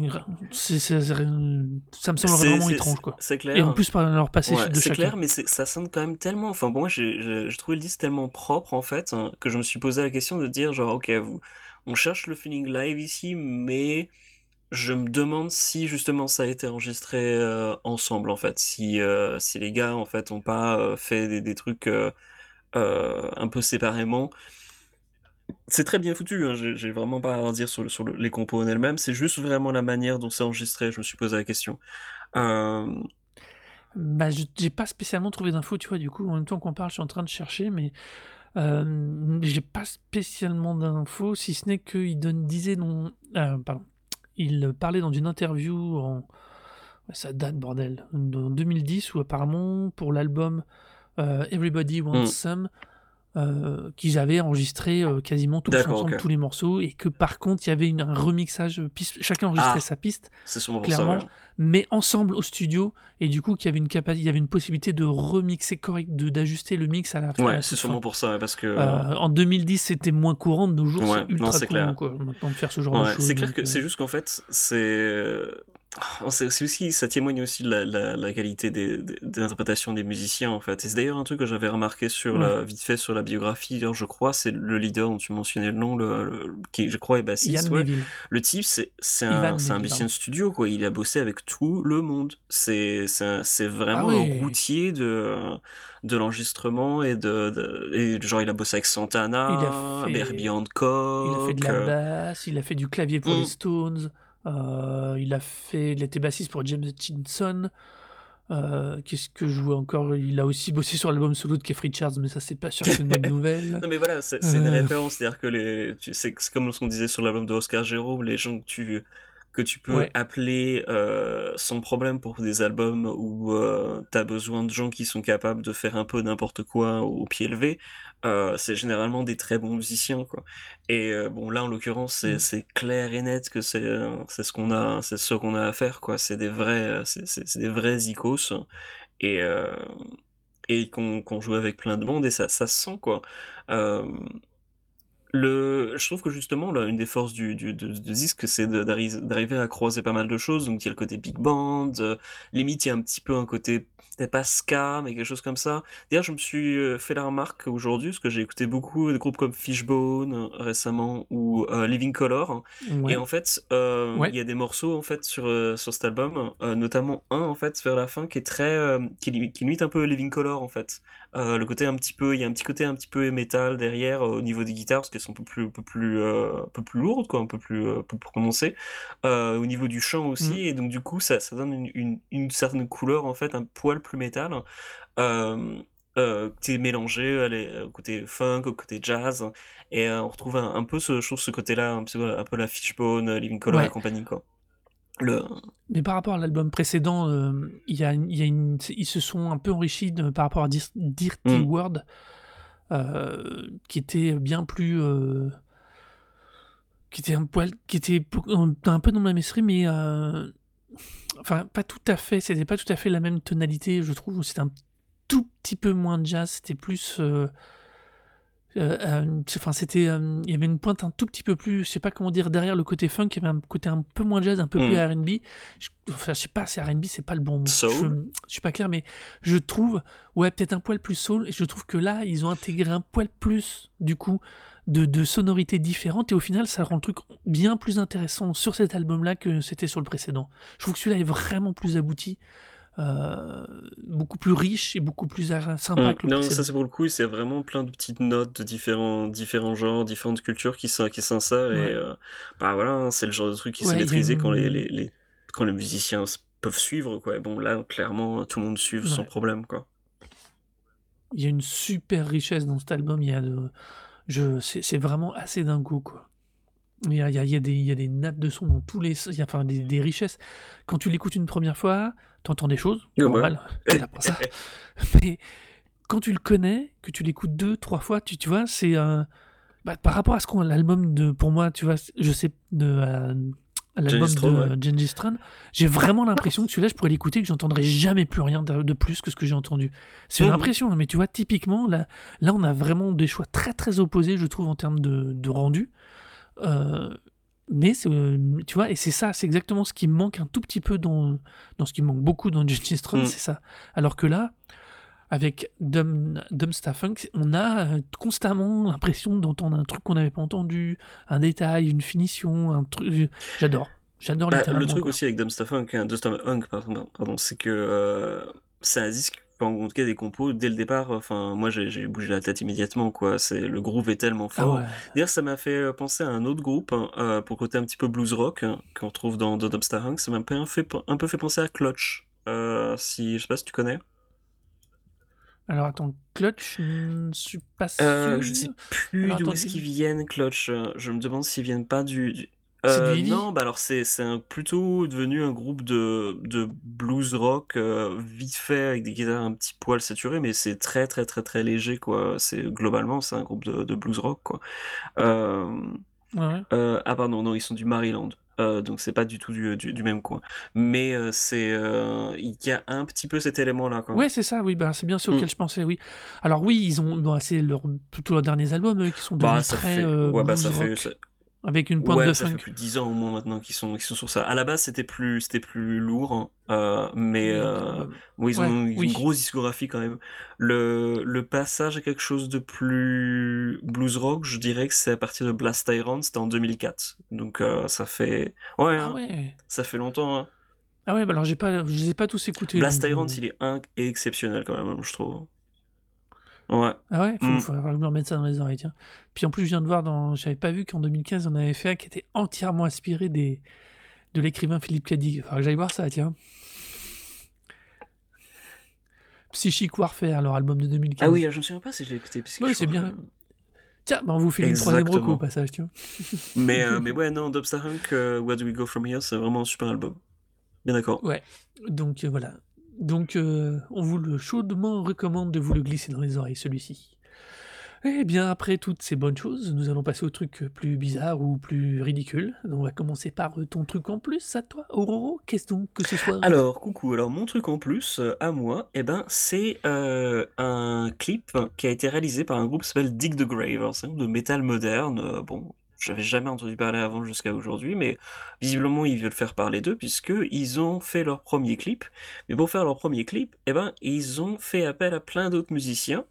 c'est c'est rien ça me semblerait
c'est
vraiment étrange quoi
c'est
et en
clair.
plus par leur passé
Ouais,
de
c'est clair, mais ça sonne quand même tellement enfin moi j'ai trouvé le disque tellement propre en fait, hein, que je me suis posé la question de dire genre: «OK, vous on cherche le feeling live ici, mais je me demande si justement ça a été enregistré, heu, ensemble en fait. Si, heu, si les gars en fait ont pas, fait des des trucs, un peu séparément». C'est très bien foutu, hein, j'ai vraiment pas à redire sur le sur le les compos en elles-mêmes, c'est juste vraiment la manière dont c'est enregistré, je me suis posé la question. Hem
Bah, je j'ai pas spécialement trouvé d'infos, tu vois? Du coup, en même temps qu'on parle, je suis en train de chercher, mais hem, j'ai pas spécialement d'infos, si ce n'est qu'il donne disait non pardon, il parlait dans une interview en ça date bordel, en 2010 où apparemment pour l'album, heu, Everybody Wants
Mmh.
Some, heu, qu'ils avaient enregistré, heu, quasiment tous ensemble, tous les morceaux et que par contre il y avait une un remixage, heu, piste chacun enregistrait
Ah!
sa piste,
ça, ouais.
clairement, mais ensemble au studio et du coup qu'il y avait une il y avait une possibilité de remixer correct de d'ajuster le mix à la à
Ouais, c'est sûrement
fin.
pour ça, parce que
en 2010, c'était moins courant, de nos jours, c'est
Ouais,
ultra courant quoi, maintenant de faire ce genre de choses
c'est clair
donc
que c'est juste qu'en fait, c'est, c'est c'est aussi ça témoigne aussi de la la la qualité des des des interprétations des musiciens, en fait et c'est d'ailleurs un truc que j'avais remarqué sur
Ouais.
la vite fait sur la biographie, d'ailleurs je crois, c'est le leader dont tu mentionnais le nom, le le qui je crois est bassiste,
Yann
ouais.
Neville.
Le type c'est c'est un
Ivan
c'est un
Neville,
musicien
pardon.
de studio quoi, il a bossé avec tout le monde. C'est c'est un c'est
Ah
vraiment un
ouais!
routier de de l'enregistrement et de de et genre il a bossé avec
Il a
Santana, Herbie
fait il a fait de
Hancock,
la basse, il a fait du clavier pour les
Mmh.
Stones, heu, il a fait il était bassiste pour James Hutchinson, heu, qu'est-ce que je vois encore? Il a aussi bossé sur l'album solo de Keith Richards, mais ça c'est pas sûr que c'est une bonne nouvelle.
Non mais voilà, c'est une
Heu
référence, c'est-à-dire que les c'est comme ce qu'on disait sur l'album de Oscar Jérôme, les gens que tu que tu peux
Ouais.
appeler, sans problème pour des albums où, heu, tu as besoin de gens qui sont capables de faire un peu n'importe quoi au pied levé, heu, c'est généralement des très bons musiciens, quoi et heu, bon là, en l'occurrence, c'est
Mmh.
c'est clair et net que c'est, heu, c'est ce qu'on a c'est ce qu'on a à faire, quoi. C'est des vrais, heu, c'est c'est c'est des vrais icos et et qu'on qu'on joue avec plein de monde et ça ça se sent, quoi. Le je trouve que justement là, une des forces du du de de disque, c'est d'arriver à croiser pas mal de choses, donc il y a le côté big band, heu, limite il y a un petit peu un côté, peut-être pas ska, mais quelque chose comme ça. D'ailleurs, je me suis, heu, fait la remarque aujourd'hui, parce que j'ai écouté beaucoup de groupes comme Fishbone, heu, récemment ou, heu, Living Colour et
Ouais.
en fait, hem, il y a des morceaux en fait sur, sur cet album, notamment un en fait vers la fin qui est très, qui qui limite un peu Living Colour en fait. Heu, le côté un petit peu il y a un petit côté un petit peu métal derrière, heu, au niveau des guitares, parce qu'elles sont un peu plus un peu plus, heu, un peu plus lourdes quoi, un peu plus, prononcées. Au niveau du chant aussi
Mmh.
et donc du coup ça ça donne une une une certaine couleur en fait, un poil plus métal, heu, qui est mélangé au côté funk, au côté jazz et on retrouve un un peu ce je trouve ce côté-là, un peu un peu la Fishbone, Living Colour et compagnie, quoi. Le...
Mais par rapport à l'album précédent, euh, y a, y a une, ils se sont un peu enrichis de- par rapport à Dir- Dirty
Mm.
World, euh, qui était bien plus. euh, qui était un poil. qui était un peu dans le même esprit, mais. euh, enfin, pas tout à fait. C'était pas tout à fait la même tonalité, je trouve. C'était un tout petit peu moins de jazz. C'était plus. euh, euh, euh, c'est- enfin, c'était. euh, il y avait une pointe un tout petit peu plus. Je sais pas comment dire. Derrière le côté funk, il y avait un côté un peu moins jazz, un peu plus
Mm.
R&B. Je, enfin, je sais pas, c'est R&B, c'est pas le bon mot.
Soul
Je, je suis pas clair, mais je trouve, ouais, peut-être un poil plus soul. Et je trouve que là, ils ont intégré un poil plus, du coup, de, de sonorités différentes. Et au final, ça rend le truc bien plus intéressant sur cet album-là que c'était sur le précédent. Je trouve que celui-là est vraiment plus abouti, euh, beaucoup plus riche et beaucoup plus sympa
Mm.
que le
Non, ça c'est pour le coup, c'est vraiment plein de petites notes de différents, différents genres, différentes cultures qui qui s'insèrent et
Ouais.
euh, bah voilà, hein, c'est le genre de truc qui s'est
Ouais, a
maîtrisé quand les,
une...
les, les- quand les musiciens peuvent suivre quoi. Et bon là, clairement, tout le monde suit sans problème quoi.
Il y a une super richesse dans cet album. Il y a de... je... c'est vraiment assez dingo, quoi. Il y a, il y a- il y a des, il y a des nappes de son dans tous les... Il y a enfin, des, des richesses. Quand tu l'écoutes une première fois, t'entends des choses,
bah.
normal, ça. Mais quand tu le connais, que tu l'écoutes deux, trois fois, tu, tu vois, c'est... euh, bah, par rapport à ce qu'on l'album de... Pour moi, tu vois, je sais... De, euh, à l'album de Gengis Khan, j'ai vraiment l'impression que celui-là, je pourrais l'écouter et que j'entendrai jamais plus rien de, plus que ce que j'ai entendu. C'est une
Mhm.
impression, hein, mais tu vois, typiquement, là, là, on a vraiment des choix très très opposés, je trouve, en termes de, de rendu. Euh, mais euh, tu vois, et c'est ça, c'est exactement ce qui me manque un tout petit peu dans, dans ce qui me manque beaucoup dans Gengis Khan,
Mm.
c'est ça. Alors que là, avec Dum, Dumsta Funk, on a euh, constamment l'impression d'entendre un truc qu'on n'avait pas entendu, un détail, une finition, un truc. J'adore. J'adore
Bah, le truc
quoi.
aussi avec Funk, hein, Funk, pardon, pardon, c'est que euh, c'est un disque, enfin, en tout cas des compos, dès le départ, enfin moi j'ai bougé la tête immédiatement quoi, c'est le groove est tellement
Ah
fort.
ouais.
D'ailleurs ça m'a fait euh, penser à un autre groupe hein, euh, pour côté un petit peu blues rock hein, qu'on retrouve dans, dans Dumpster Funk, ça m'a un peu fait, un peu fait penser à Clutch, euh, si je sais pas si tu connais.
Alors attends, Clutch, je ne suis pas
Euh, je sais
sûr.
plus d'où est-ce qu'ils viennent, Clutch. euh, Je me demande s'ils viennent pas du. du-
C'est du
Euh, non, bah alors c'est c'est plutôt devenu un groupe de, de blues rock euh, vite fait avec des guitares un petit poil saturées, mais c'est très très très très léger quoi. C'est globalement c'est un groupe de, de blues rock quoi. Euh,
Ouais,
ah pardon non ils sont du Maryland. Euh, donc c'est pas du tout du, du, du même coin. Mais euh, c'est euh, il y a un petit peu cet élément là quoi.
Ouais, c'est ça, oui, bah, c'est bien ce
Mm.
auquel je pensais, oui. Alors oui, ils ont, bon, c'est leur, plutôt leurs derniers albums qui sont
Bah
très
fait ouais bah ça
rock, avec une pointe
Ouais,
de
ça fait plus de 10 ans au moins maintenant qu'ils sont, qu'ils sont sur ça. À la base, c'était plus, c'était plus lourd, hein, euh, mais euh, bon, ils ont, une grosse discographie quand même. Le, le passage à quelque chose de plus blues rock, je dirais que c'est à partir de Blast Tyrant, c'était en 2004. Donc euh, ça fait, ouais,
Ah
hein,
ouais.
ça fait longtemps. Hein.
Ah ouais, bah alors pas, je les ai pas tous écoutés.
Blast
donc,
Tyrant,
euh,
il est un, exceptionnel quand même, je trouve. Ouais.
Ah ouais, faut,
Mm.
faut, faut que je me remette ça dans les oreilles, tiens. Puis en plus, je viens de voir, dans... j'avais pas vu qu'en 2015, on avait fait un qui était entièrement inspiré des... de l'écrivain Philippe Cadic. Enfin, que j'aille voir ça, tiens. Psychic Warfare, leur album de 2015.
Ah oui, je me souviens pas si je l'ai écouté. que
Ouais, c'est bien. Tiens, bah on vous fait une troisième reco au passage, tiens.
Mais, euh, mais ouais, non, Dubstar Hunk, euh, Where Do We Go From Here, c'est vraiment un super album. Bien d'accord.
Ouais, donc euh, voilà. Donc euh, on vous le chaudement recommande de vous le glisser dans les oreilles, celui-ci. Eh bien, après toutes ces bonnes choses, nous allons passer au truc plus bizarre ou plus ridicule. On va commencer par ton truc en plus, à toi, Aurora. Qu'est-ce donc que ce soit?
Alors, coucou, alors mon truc en plus, euh, à moi, eh ben, c'est euh, un clip qui a été réalisé par un groupe qui s'appelle Dig the Grave. Un groupe de métal moderne. bon, j'avais jamais entendu parler avant jusqu'à aujourd'hui, mais visiblement, ils veulent faire parler d'eux puisque ils ont fait leur premier clip. Mais pour faire leur premier clip, eh ben, ils ont fait appel à plein d'autres musiciens.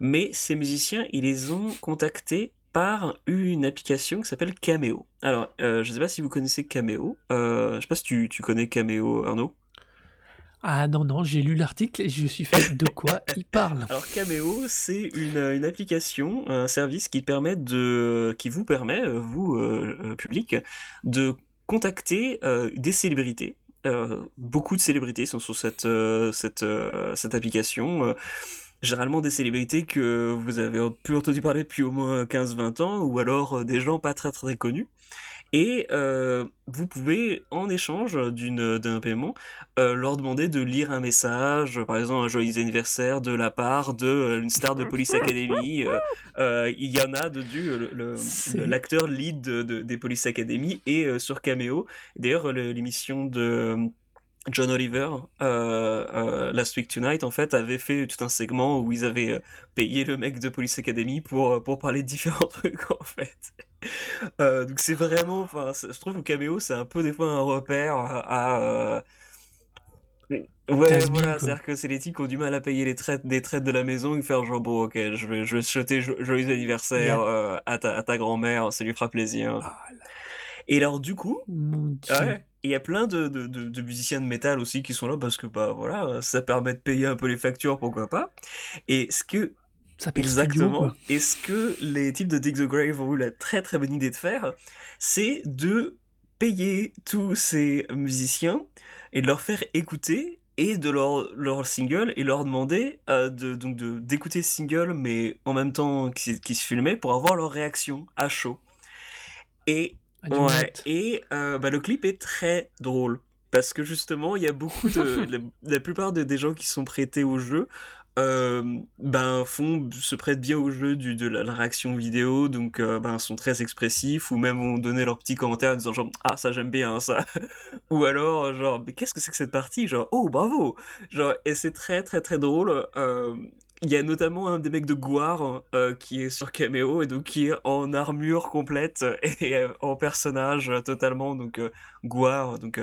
Mais ces musiciens, ils les ont contactés par une application qui s'appelle Cameo. Alors, euh, je ne sais pas si vous connaissez Cameo. Euh, je ne sais pas si tu, tu connais Cameo, Arnaud?
Ah non, non, j'ai lu l'article et je suis fait de quoi il parle?
Alors Cameo, c'est une, une application, un service qui permet de, qui vous permet, euh, vous euh, euh, public, de contacter des célébrités. Beaucoup de célébrités sont sur cette cette cette application. Généralement des célébrités que vous avez pu entendu parler depuis au moins 15-20 ans, ou alors des gens pas très très connus. Et euh, vous pouvez, en échange d'une, d'un paiement, euh, leur demander de lire un message, par exemple un joyeux anniversaire de la part de euh, une star de Police Academy. Il y en a de du l'acteur lead de, de- des Police Academy et sur Cameo. D'ailleurs, le- l'émission de John Oliver, euh, euh, Last Week Tonight, en fait, avait fait tout un segment où ils avaient euh, payé le mec de Police Academy pour, pour parler de différents trucs, en fait. Euh, donc c'est vraiment, enfin, je trouve que Cameo, c'est un peu des fois un repère à... à, Ouais, voilà, c'est-à-dire que c'est les types qui ont du mal à payer les traites, des traites de la maison et faire genre, bon, ok, je vais, je vais jo- joyeux anniversaire à ta, à ta grand-mère, ça lui fera plaisir.
Ah, là,
Et alors, du coup,
mon Dieu.
Ouais. Il y a plein de, de, de, de musiciens de métal aussi qui sont là parce que bah voilà, ça permet de payer un peu les factures, pourquoi pas. Et ce que
Ça
exactement,
quoi.
et ce que les types de Dig the Grave ont eu la très très bonne idée de faire, c'est de payer tous ces musiciens et de leur faire écouter et de leur, leur single et leur demander euh, de donc de d'écouter ce single mais en même temps qui, qui se filmait pour avoir leur réaction à chaud. Et Ouais,
mat.
et euh, bah, le clip est très drôle. Parce que justement, il y a beaucoup de. la, la plupart de- des gens qui sont prêtés au jeu euh, ben, font, se prêtent bien au jeu du, de la, la réaction vidéo, donc euh, ben, sont très expressifs, ou même ont donné leurs petits commentaires en disant genre Ah, ça j'aime bien, ça. ou alors, genre, mais qu'est-ce que c'est que cette partie? Genre, oh, bravo! Genre, et c'est très très très drôle. Il y a notamment un des mecs de Gouar euh, qui est sur Cameo et donc qui est en armure complète et euh, en personnage euh, totalement. Donc euh, Gouar, donc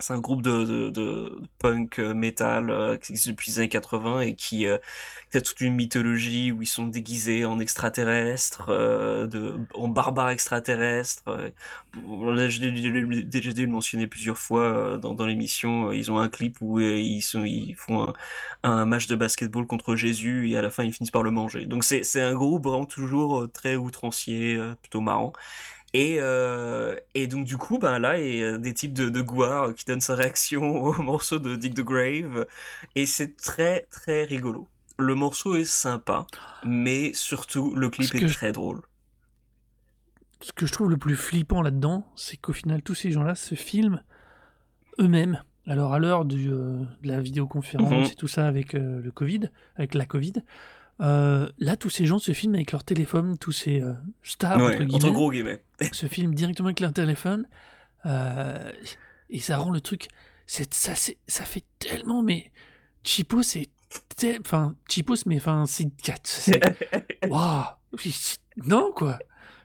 c'est un groupe de, de, de punk euh, metal euh, qui existe depuis les années 80 et qui, euh, qui a toute une mythologie où ils sont déguisés en extraterrestres, euh, de, en barbares extraterrestres. euh. L'ai déjà dû le mentionner plusieurs fois euh, dans, dans l'émission. Ils ont un clip où ils, sont, ils font un, un match de basketball contre Jésus et à la fin ils finissent par le manger. Donc c'est un groupe vraiment toujours très outrancier, plutôt marrant. Et, euh, et donc du coup, ben là, il y a des types de, de Gouard qui donnent sa réaction au morceau de Dick the Grave, et c'est très très rigolo. Le morceau est sympa, mais surtout le clip est
je-
très drôle.
Ce que je trouve le plus flippant là-dedans, c'est qu'au final, tous ces gens-là se filment eux-mêmes. Alors, à l'heure euh, de la vidéoconférence
Mhm.
et tout ça avec euh, le Covid, avec la Covid, euh, là, tous ces gens se filment avec leur téléphone, tous ces euh, stars,
Ouais,
entre
gros guillemets.
se filment directement avec leur téléphone. euh, et ça rend le truc. c'est- Ça, c'est- ça fait tellement, mais. Chipo, c'est. Enfin, Chipos, mais enfin, c'est. c'est- Waouh Non, quoi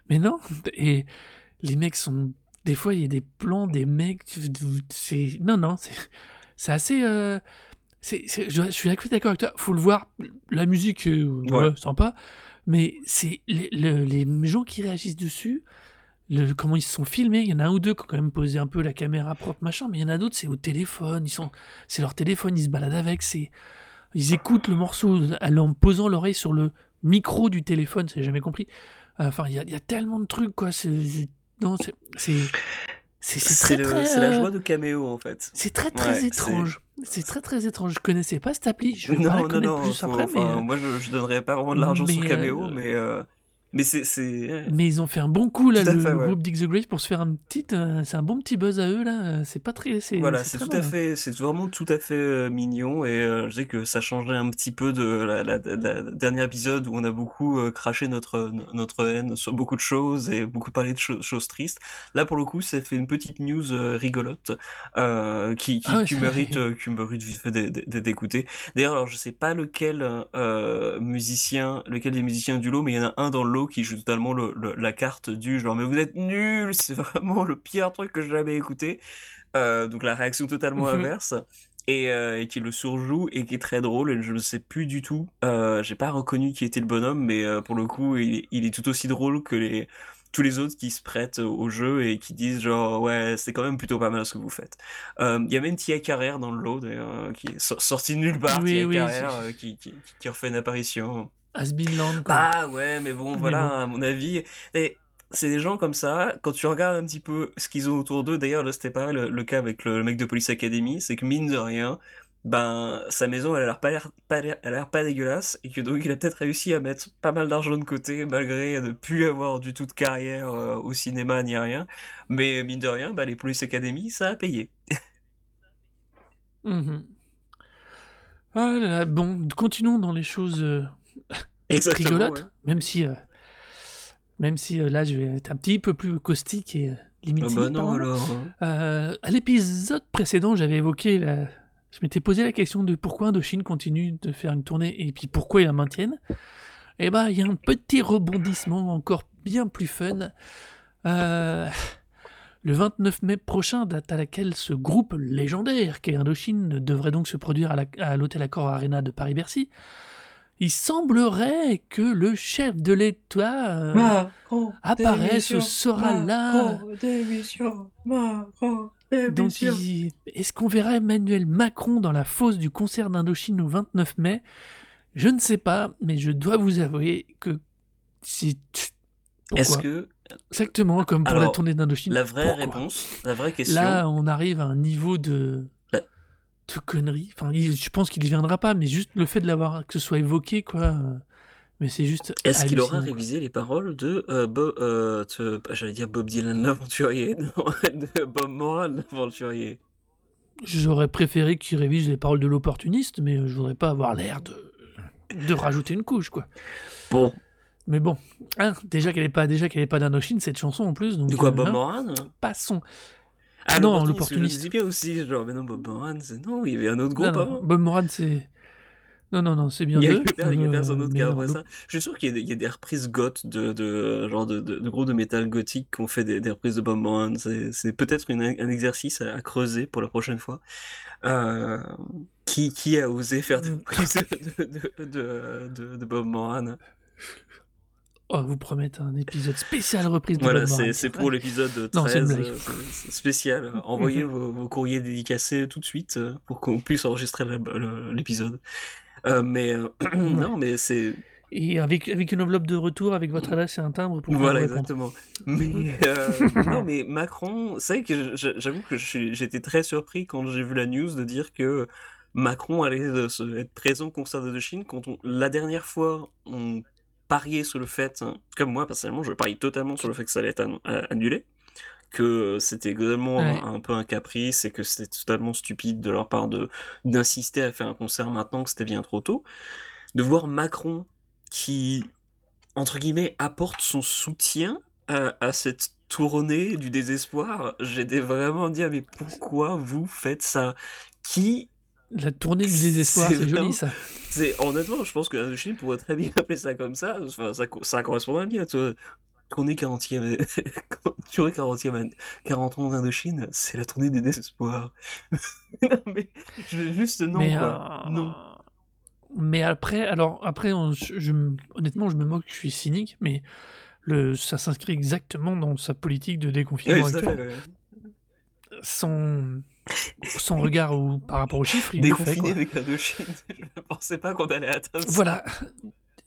Mais non Et les mecs sont... Des fois, il y a des plans des mecs... C'est... Non, non, c'est... C'est assez... c'est, c'est- je, je suis d'accord avec toi. Faut le voir. La musique, euh, ouais,
Ouais.
sympa. Mais c'est les, le- les gens qui réagissent dessus, le, comment ils se sont filmés. Il y en a un ou deux qui ont quand même posé un peu la caméra propre, machin. Mais il y en a d'autres, c'est au téléphone. Ils sont, c'est leur téléphone, ils se baladent avec. C'est, ils écoutent le morceau en posant l'oreille sur le micro du téléphone. C'est jamais compris. Enfin, il y, y a tellement de trucs, quoi. C'est, c'est- non, c'est, c'est, c'est, c'est
C'est
très,
le-
très,
c'est la
euh,
joie de caméo en fait.
c'est très très
Ouais,
étrange. C'est très très étrange. Je connaissais pas cette appli. Je vais pas la
Non, non, non,
plus après, mais,
enfin,
euh,
moi je, je donnerais pas vraiment de l'argent sur Cameo,
euh,
mais, euh, mais c'est, c'est...
mais ils ont fait un bon coup là, le,
fait,
le
ouais.
groupe Dig the Grave pour se faire un petit, euh, c'est un bon petit buzz à eux là. C'est pas très, c'est,
Voilà,
c'est
tout à
malin.
fait, c'est vraiment tout à fait euh, mignon et euh, je sais que ça changeait un petit peu de la, la- la- la dernier épisode où on a beaucoup craché notre notre haine sur beaucoup de choses et beaucoup parlé de cho- choses tristes. Là, pour le coup, ça fait une petite news rigolote qui qui,
Ah ouais,
qui
c'est-
mérite qui mérite vite fait d'é- d'é- d'écouter. D'ailleurs, alors je sais pas lequel musicien, lequel des musiciens du lot, mais il y en a un dans le qui joue totalement le- le- la carte du genre mais vous êtes nuls, c'est vraiment le pire truc que j'ai jamais écouté. Euh, donc la réaction totalement
Mhm.
inverse et, euh, et qui le surjoue et qui est très drôle et je ne sais plus du tout euh, j'ai pas reconnu qui était le bonhomme mais euh, pour le coup il, il est tout aussi drôle que les tous les autres qui se prêtent au jeu et qui disent genre ouais c'est quand même plutôt pas mal ce que vous faites il y a même Tia Carrère dans le lot d'ailleurs qui est sor- sorti de nulle part
Oui,
Tia
oui,
Carrère
c'est-
qui, qui, qui refait une apparition
Has been land, quoi.
bah ouais, mais bon,
Mais
voilà,
bon.
à mon avis. Et c'est des gens comme ça, quand tu regardes un petit peu ce qu'ils ont autour d'eux, d'ailleurs, là, c'était pareil, le, le cas avec le, le mec de Police Academy, c'est que mine de rien, ben sa maison elle a l'air pas l'air pas l'air- elle a l'air pas dégueulasse et que donc il a peut-être réussi à mettre pas mal d'argent de côté malgré ne plus avoir du tout de carrière euh, au cinéma ni rien. Mais mine de rien, bah, les Police Academy, ça a payé.
Mhm. Ah là là, bon, continuons dans les choses euh,
Exactement.
rigolotes,
ouais.
même si, euh, même si euh, là je vais être un petit peu plus caustique et euh, limite
Ah bah non alors. hein.
Euh, à l'épisode précédent, j'avais évoqué la... Je m'étais posé la question de pourquoi Indochine continue de faire une tournée et puis pourquoi ils la maintiennent. Et bah, il y a un petit rebondissement encore bien plus fun. Le 29 mai prochain, date à laquelle ce groupe légendaire qu'est Indochine devrait donc se produire à l'Hôtel Accor Arena de Paris-Bercy, il semblerait que le chef de l'État euh,
Macron,
apparaisse
démission,
sera là.
Macron, démission, Macron,
Donc, il- est-ce qu'on verra Emmanuel Macron dans la fosse du concert d'Indochine au 29 mai? Je ne sais pas, mais je dois vous avouer que c'est.
Est-ce que
Exactement comme pour la tournée d'Indochine.
la vraie
pourquoi?
réponse, la vraie question,
Là, on arrive à un niveau de. De conneries. Enfin, il- je pense qu'il ne viendra pas, mais juste le fait de l'avoir, que ce soit évoqué, quoi. euh, Mais c'est juste.
est-ce qu'il aura révisé les paroles de euh, Bo- euh, de- j'allais dire Bob Dylan l'aventurier, de Bob Moran l'aventurier?
J'aurais préféré qu'il révise les paroles de l'opportuniste, mais je voudrais pas avoir l'air de. de rajouter une couche, quoi.
Bon,
Mais bon, hein, déjà qu'elle n'est pas, déjà qu'elle est pas d'Indochine, cette chanson en plus. Donc,
de quoi
euh,
Bob
hein,
Moran
Passons.
Ah
Non,
l'opportuniste. Je me bien aussi, genre, mais non, Bob Moran, c'est non, il y avait un autre groupe
non,
avant.
Bob Moran, c'est. Non, non, non, c'est bien
Il y a, il y a
euh,
personne d'autre qui a
non,
après ça. Je suis sûr qu'il y, a des- il y a des reprises goth de, de genre de, de, de métal gothique qui ont fait des, des reprises de Bob Moran. C'est peut-être un exercice à, à creuser pour la prochaine fois. Euh, qui, qui a osé faire des
Mm.
reprises de, de, de, de- de Bob Moran?
Oh, vous promettez un épisode spécial reprise de
Voilà, c'est pour l'épisode
Non, c'est une
13
blague.
euh, spécial. Envoyez vos, vos courriers dédicacés tout de suite euh, pour qu'on puisse enregistrer l'épisode. Euh, mais non, mais c'est
Et avec, avec une enveloppe de retour, avec votre adresse et un timbre pour
Voilà, exactement. Mais, non, mais Macron, c'est vrai que j'avoue que j'étais très surpris quand j'ai vu la news de dire que Macron allait être présent au concert de Chine quand on, la dernière fois on pariait sur le fait, hein, comme moi personnellement, je parie totalement sur le fait que ça allait être euh, annulé, que c'était également
Ouais.
un, un peu un caprice et que c'était totalement stupide de leur part de d'insister à faire un concert maintenant que c'était bien trop tôt. De voir Macron qui entre guillemets, apporte son soutien à, à cette tournée du désespoir, j'étais vraiment dit, ah, mais pourquoi vous faites ça? Qui
La tournée du désespoir,
C'est
joli ça.
Honnêtement, je pense que Indochine pourrait très bien appeler ça comme ça. Enfin, ça, co- ça correspond bien. Tu vois. Tournée 40e, tournée 40e, an- 40 ans d'Indochine, c'est la tournée des désespoirs. non, mais je veux juste non,
mais,
quoi.
euh,
Non.
mais après, alors après, on- je, je me- honnêtement, je me moque, je suis cynique, mais le, ça s'inscrit exactement dans sa politique de déconfinement
Ouais,
actuelle. Son, son regard au- par rapport aux chiffres, il le fait.
Déconfiné avec Indochine, je ne pensais pas qu'on allait atteindre ça.
Voilà.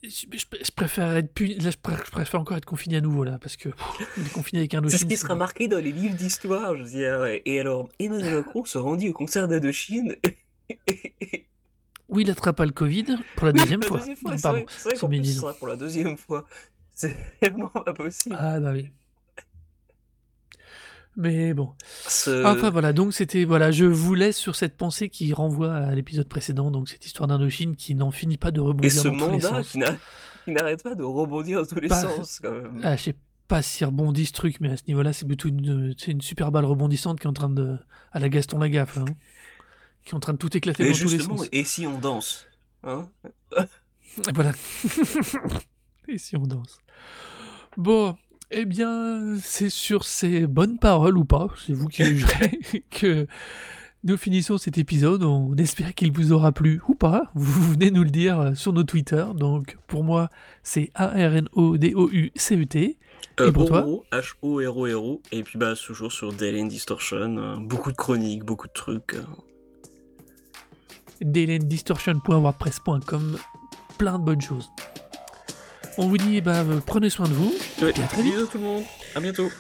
Je, je- je préfère être puni- là, je préfère, je préfère encore être confiné à nouveau là, parce que pff, déconfiné avec un
C'est ce
Indochine,
qui sera marqué dans les livres d'histoire, je veux dire. ouais. Et alors, Emmanuel Macron se rendit au concert d'Indochine.
Oui, il attrape pas le Covid pour la deuxième
La
fois.
c'est vrai, vrai sera pour la deuxième fois. C'est vraiment pas possible.
Ah bah oui. Mais bon.
Ce-
Enfin voilà, donc c'était voilà, je vous laisse sur cette pensée qui renvoie à l'épisode précédent, donc cette histoire d'Indochine qui n'en finit pas de
Et
rebondir
ce
dans tous les
mandat
sens.
qui n'a- qui n'arrête pas de rebondir dans tous les
Pas-
sens, quand même.
Ah, je sais pas si rebondit ce truc, mais à ce niveau-là, c'est plutôt une, une super balle rebondissante qui est en train de à la Gaston Lagaffe, hein, qui est en train de tout éclater
Et
dans tous les sens.
et si on danse hein?
Voilà. Et si on danse Bon, eh bien, c'est sur ces bonnes paroles ou pas, c'est vous qui jugerez, que nous finissons cet épisode. On espère qu'il vous aura plu ou pas. Vous venez nous le dire euh, sur nos Twitter. Donc, pour moi, c'est A-R-N-O-D-O-U-C-E-T.
Euh,
Et pour toi
Oro, H-O-R-O-R-O. Et puis, bah, toujours sur Daily Distortion. euh, beaucoup de chroniques, beaucoup de trucs. euh.
DailyDistortion.wordpress.com. Plein de bonnes choses. On vous dit, bah, euh, prenez soin de vous.
Ouais,
Et à très vite.
bisous tout le monde. À bientôt.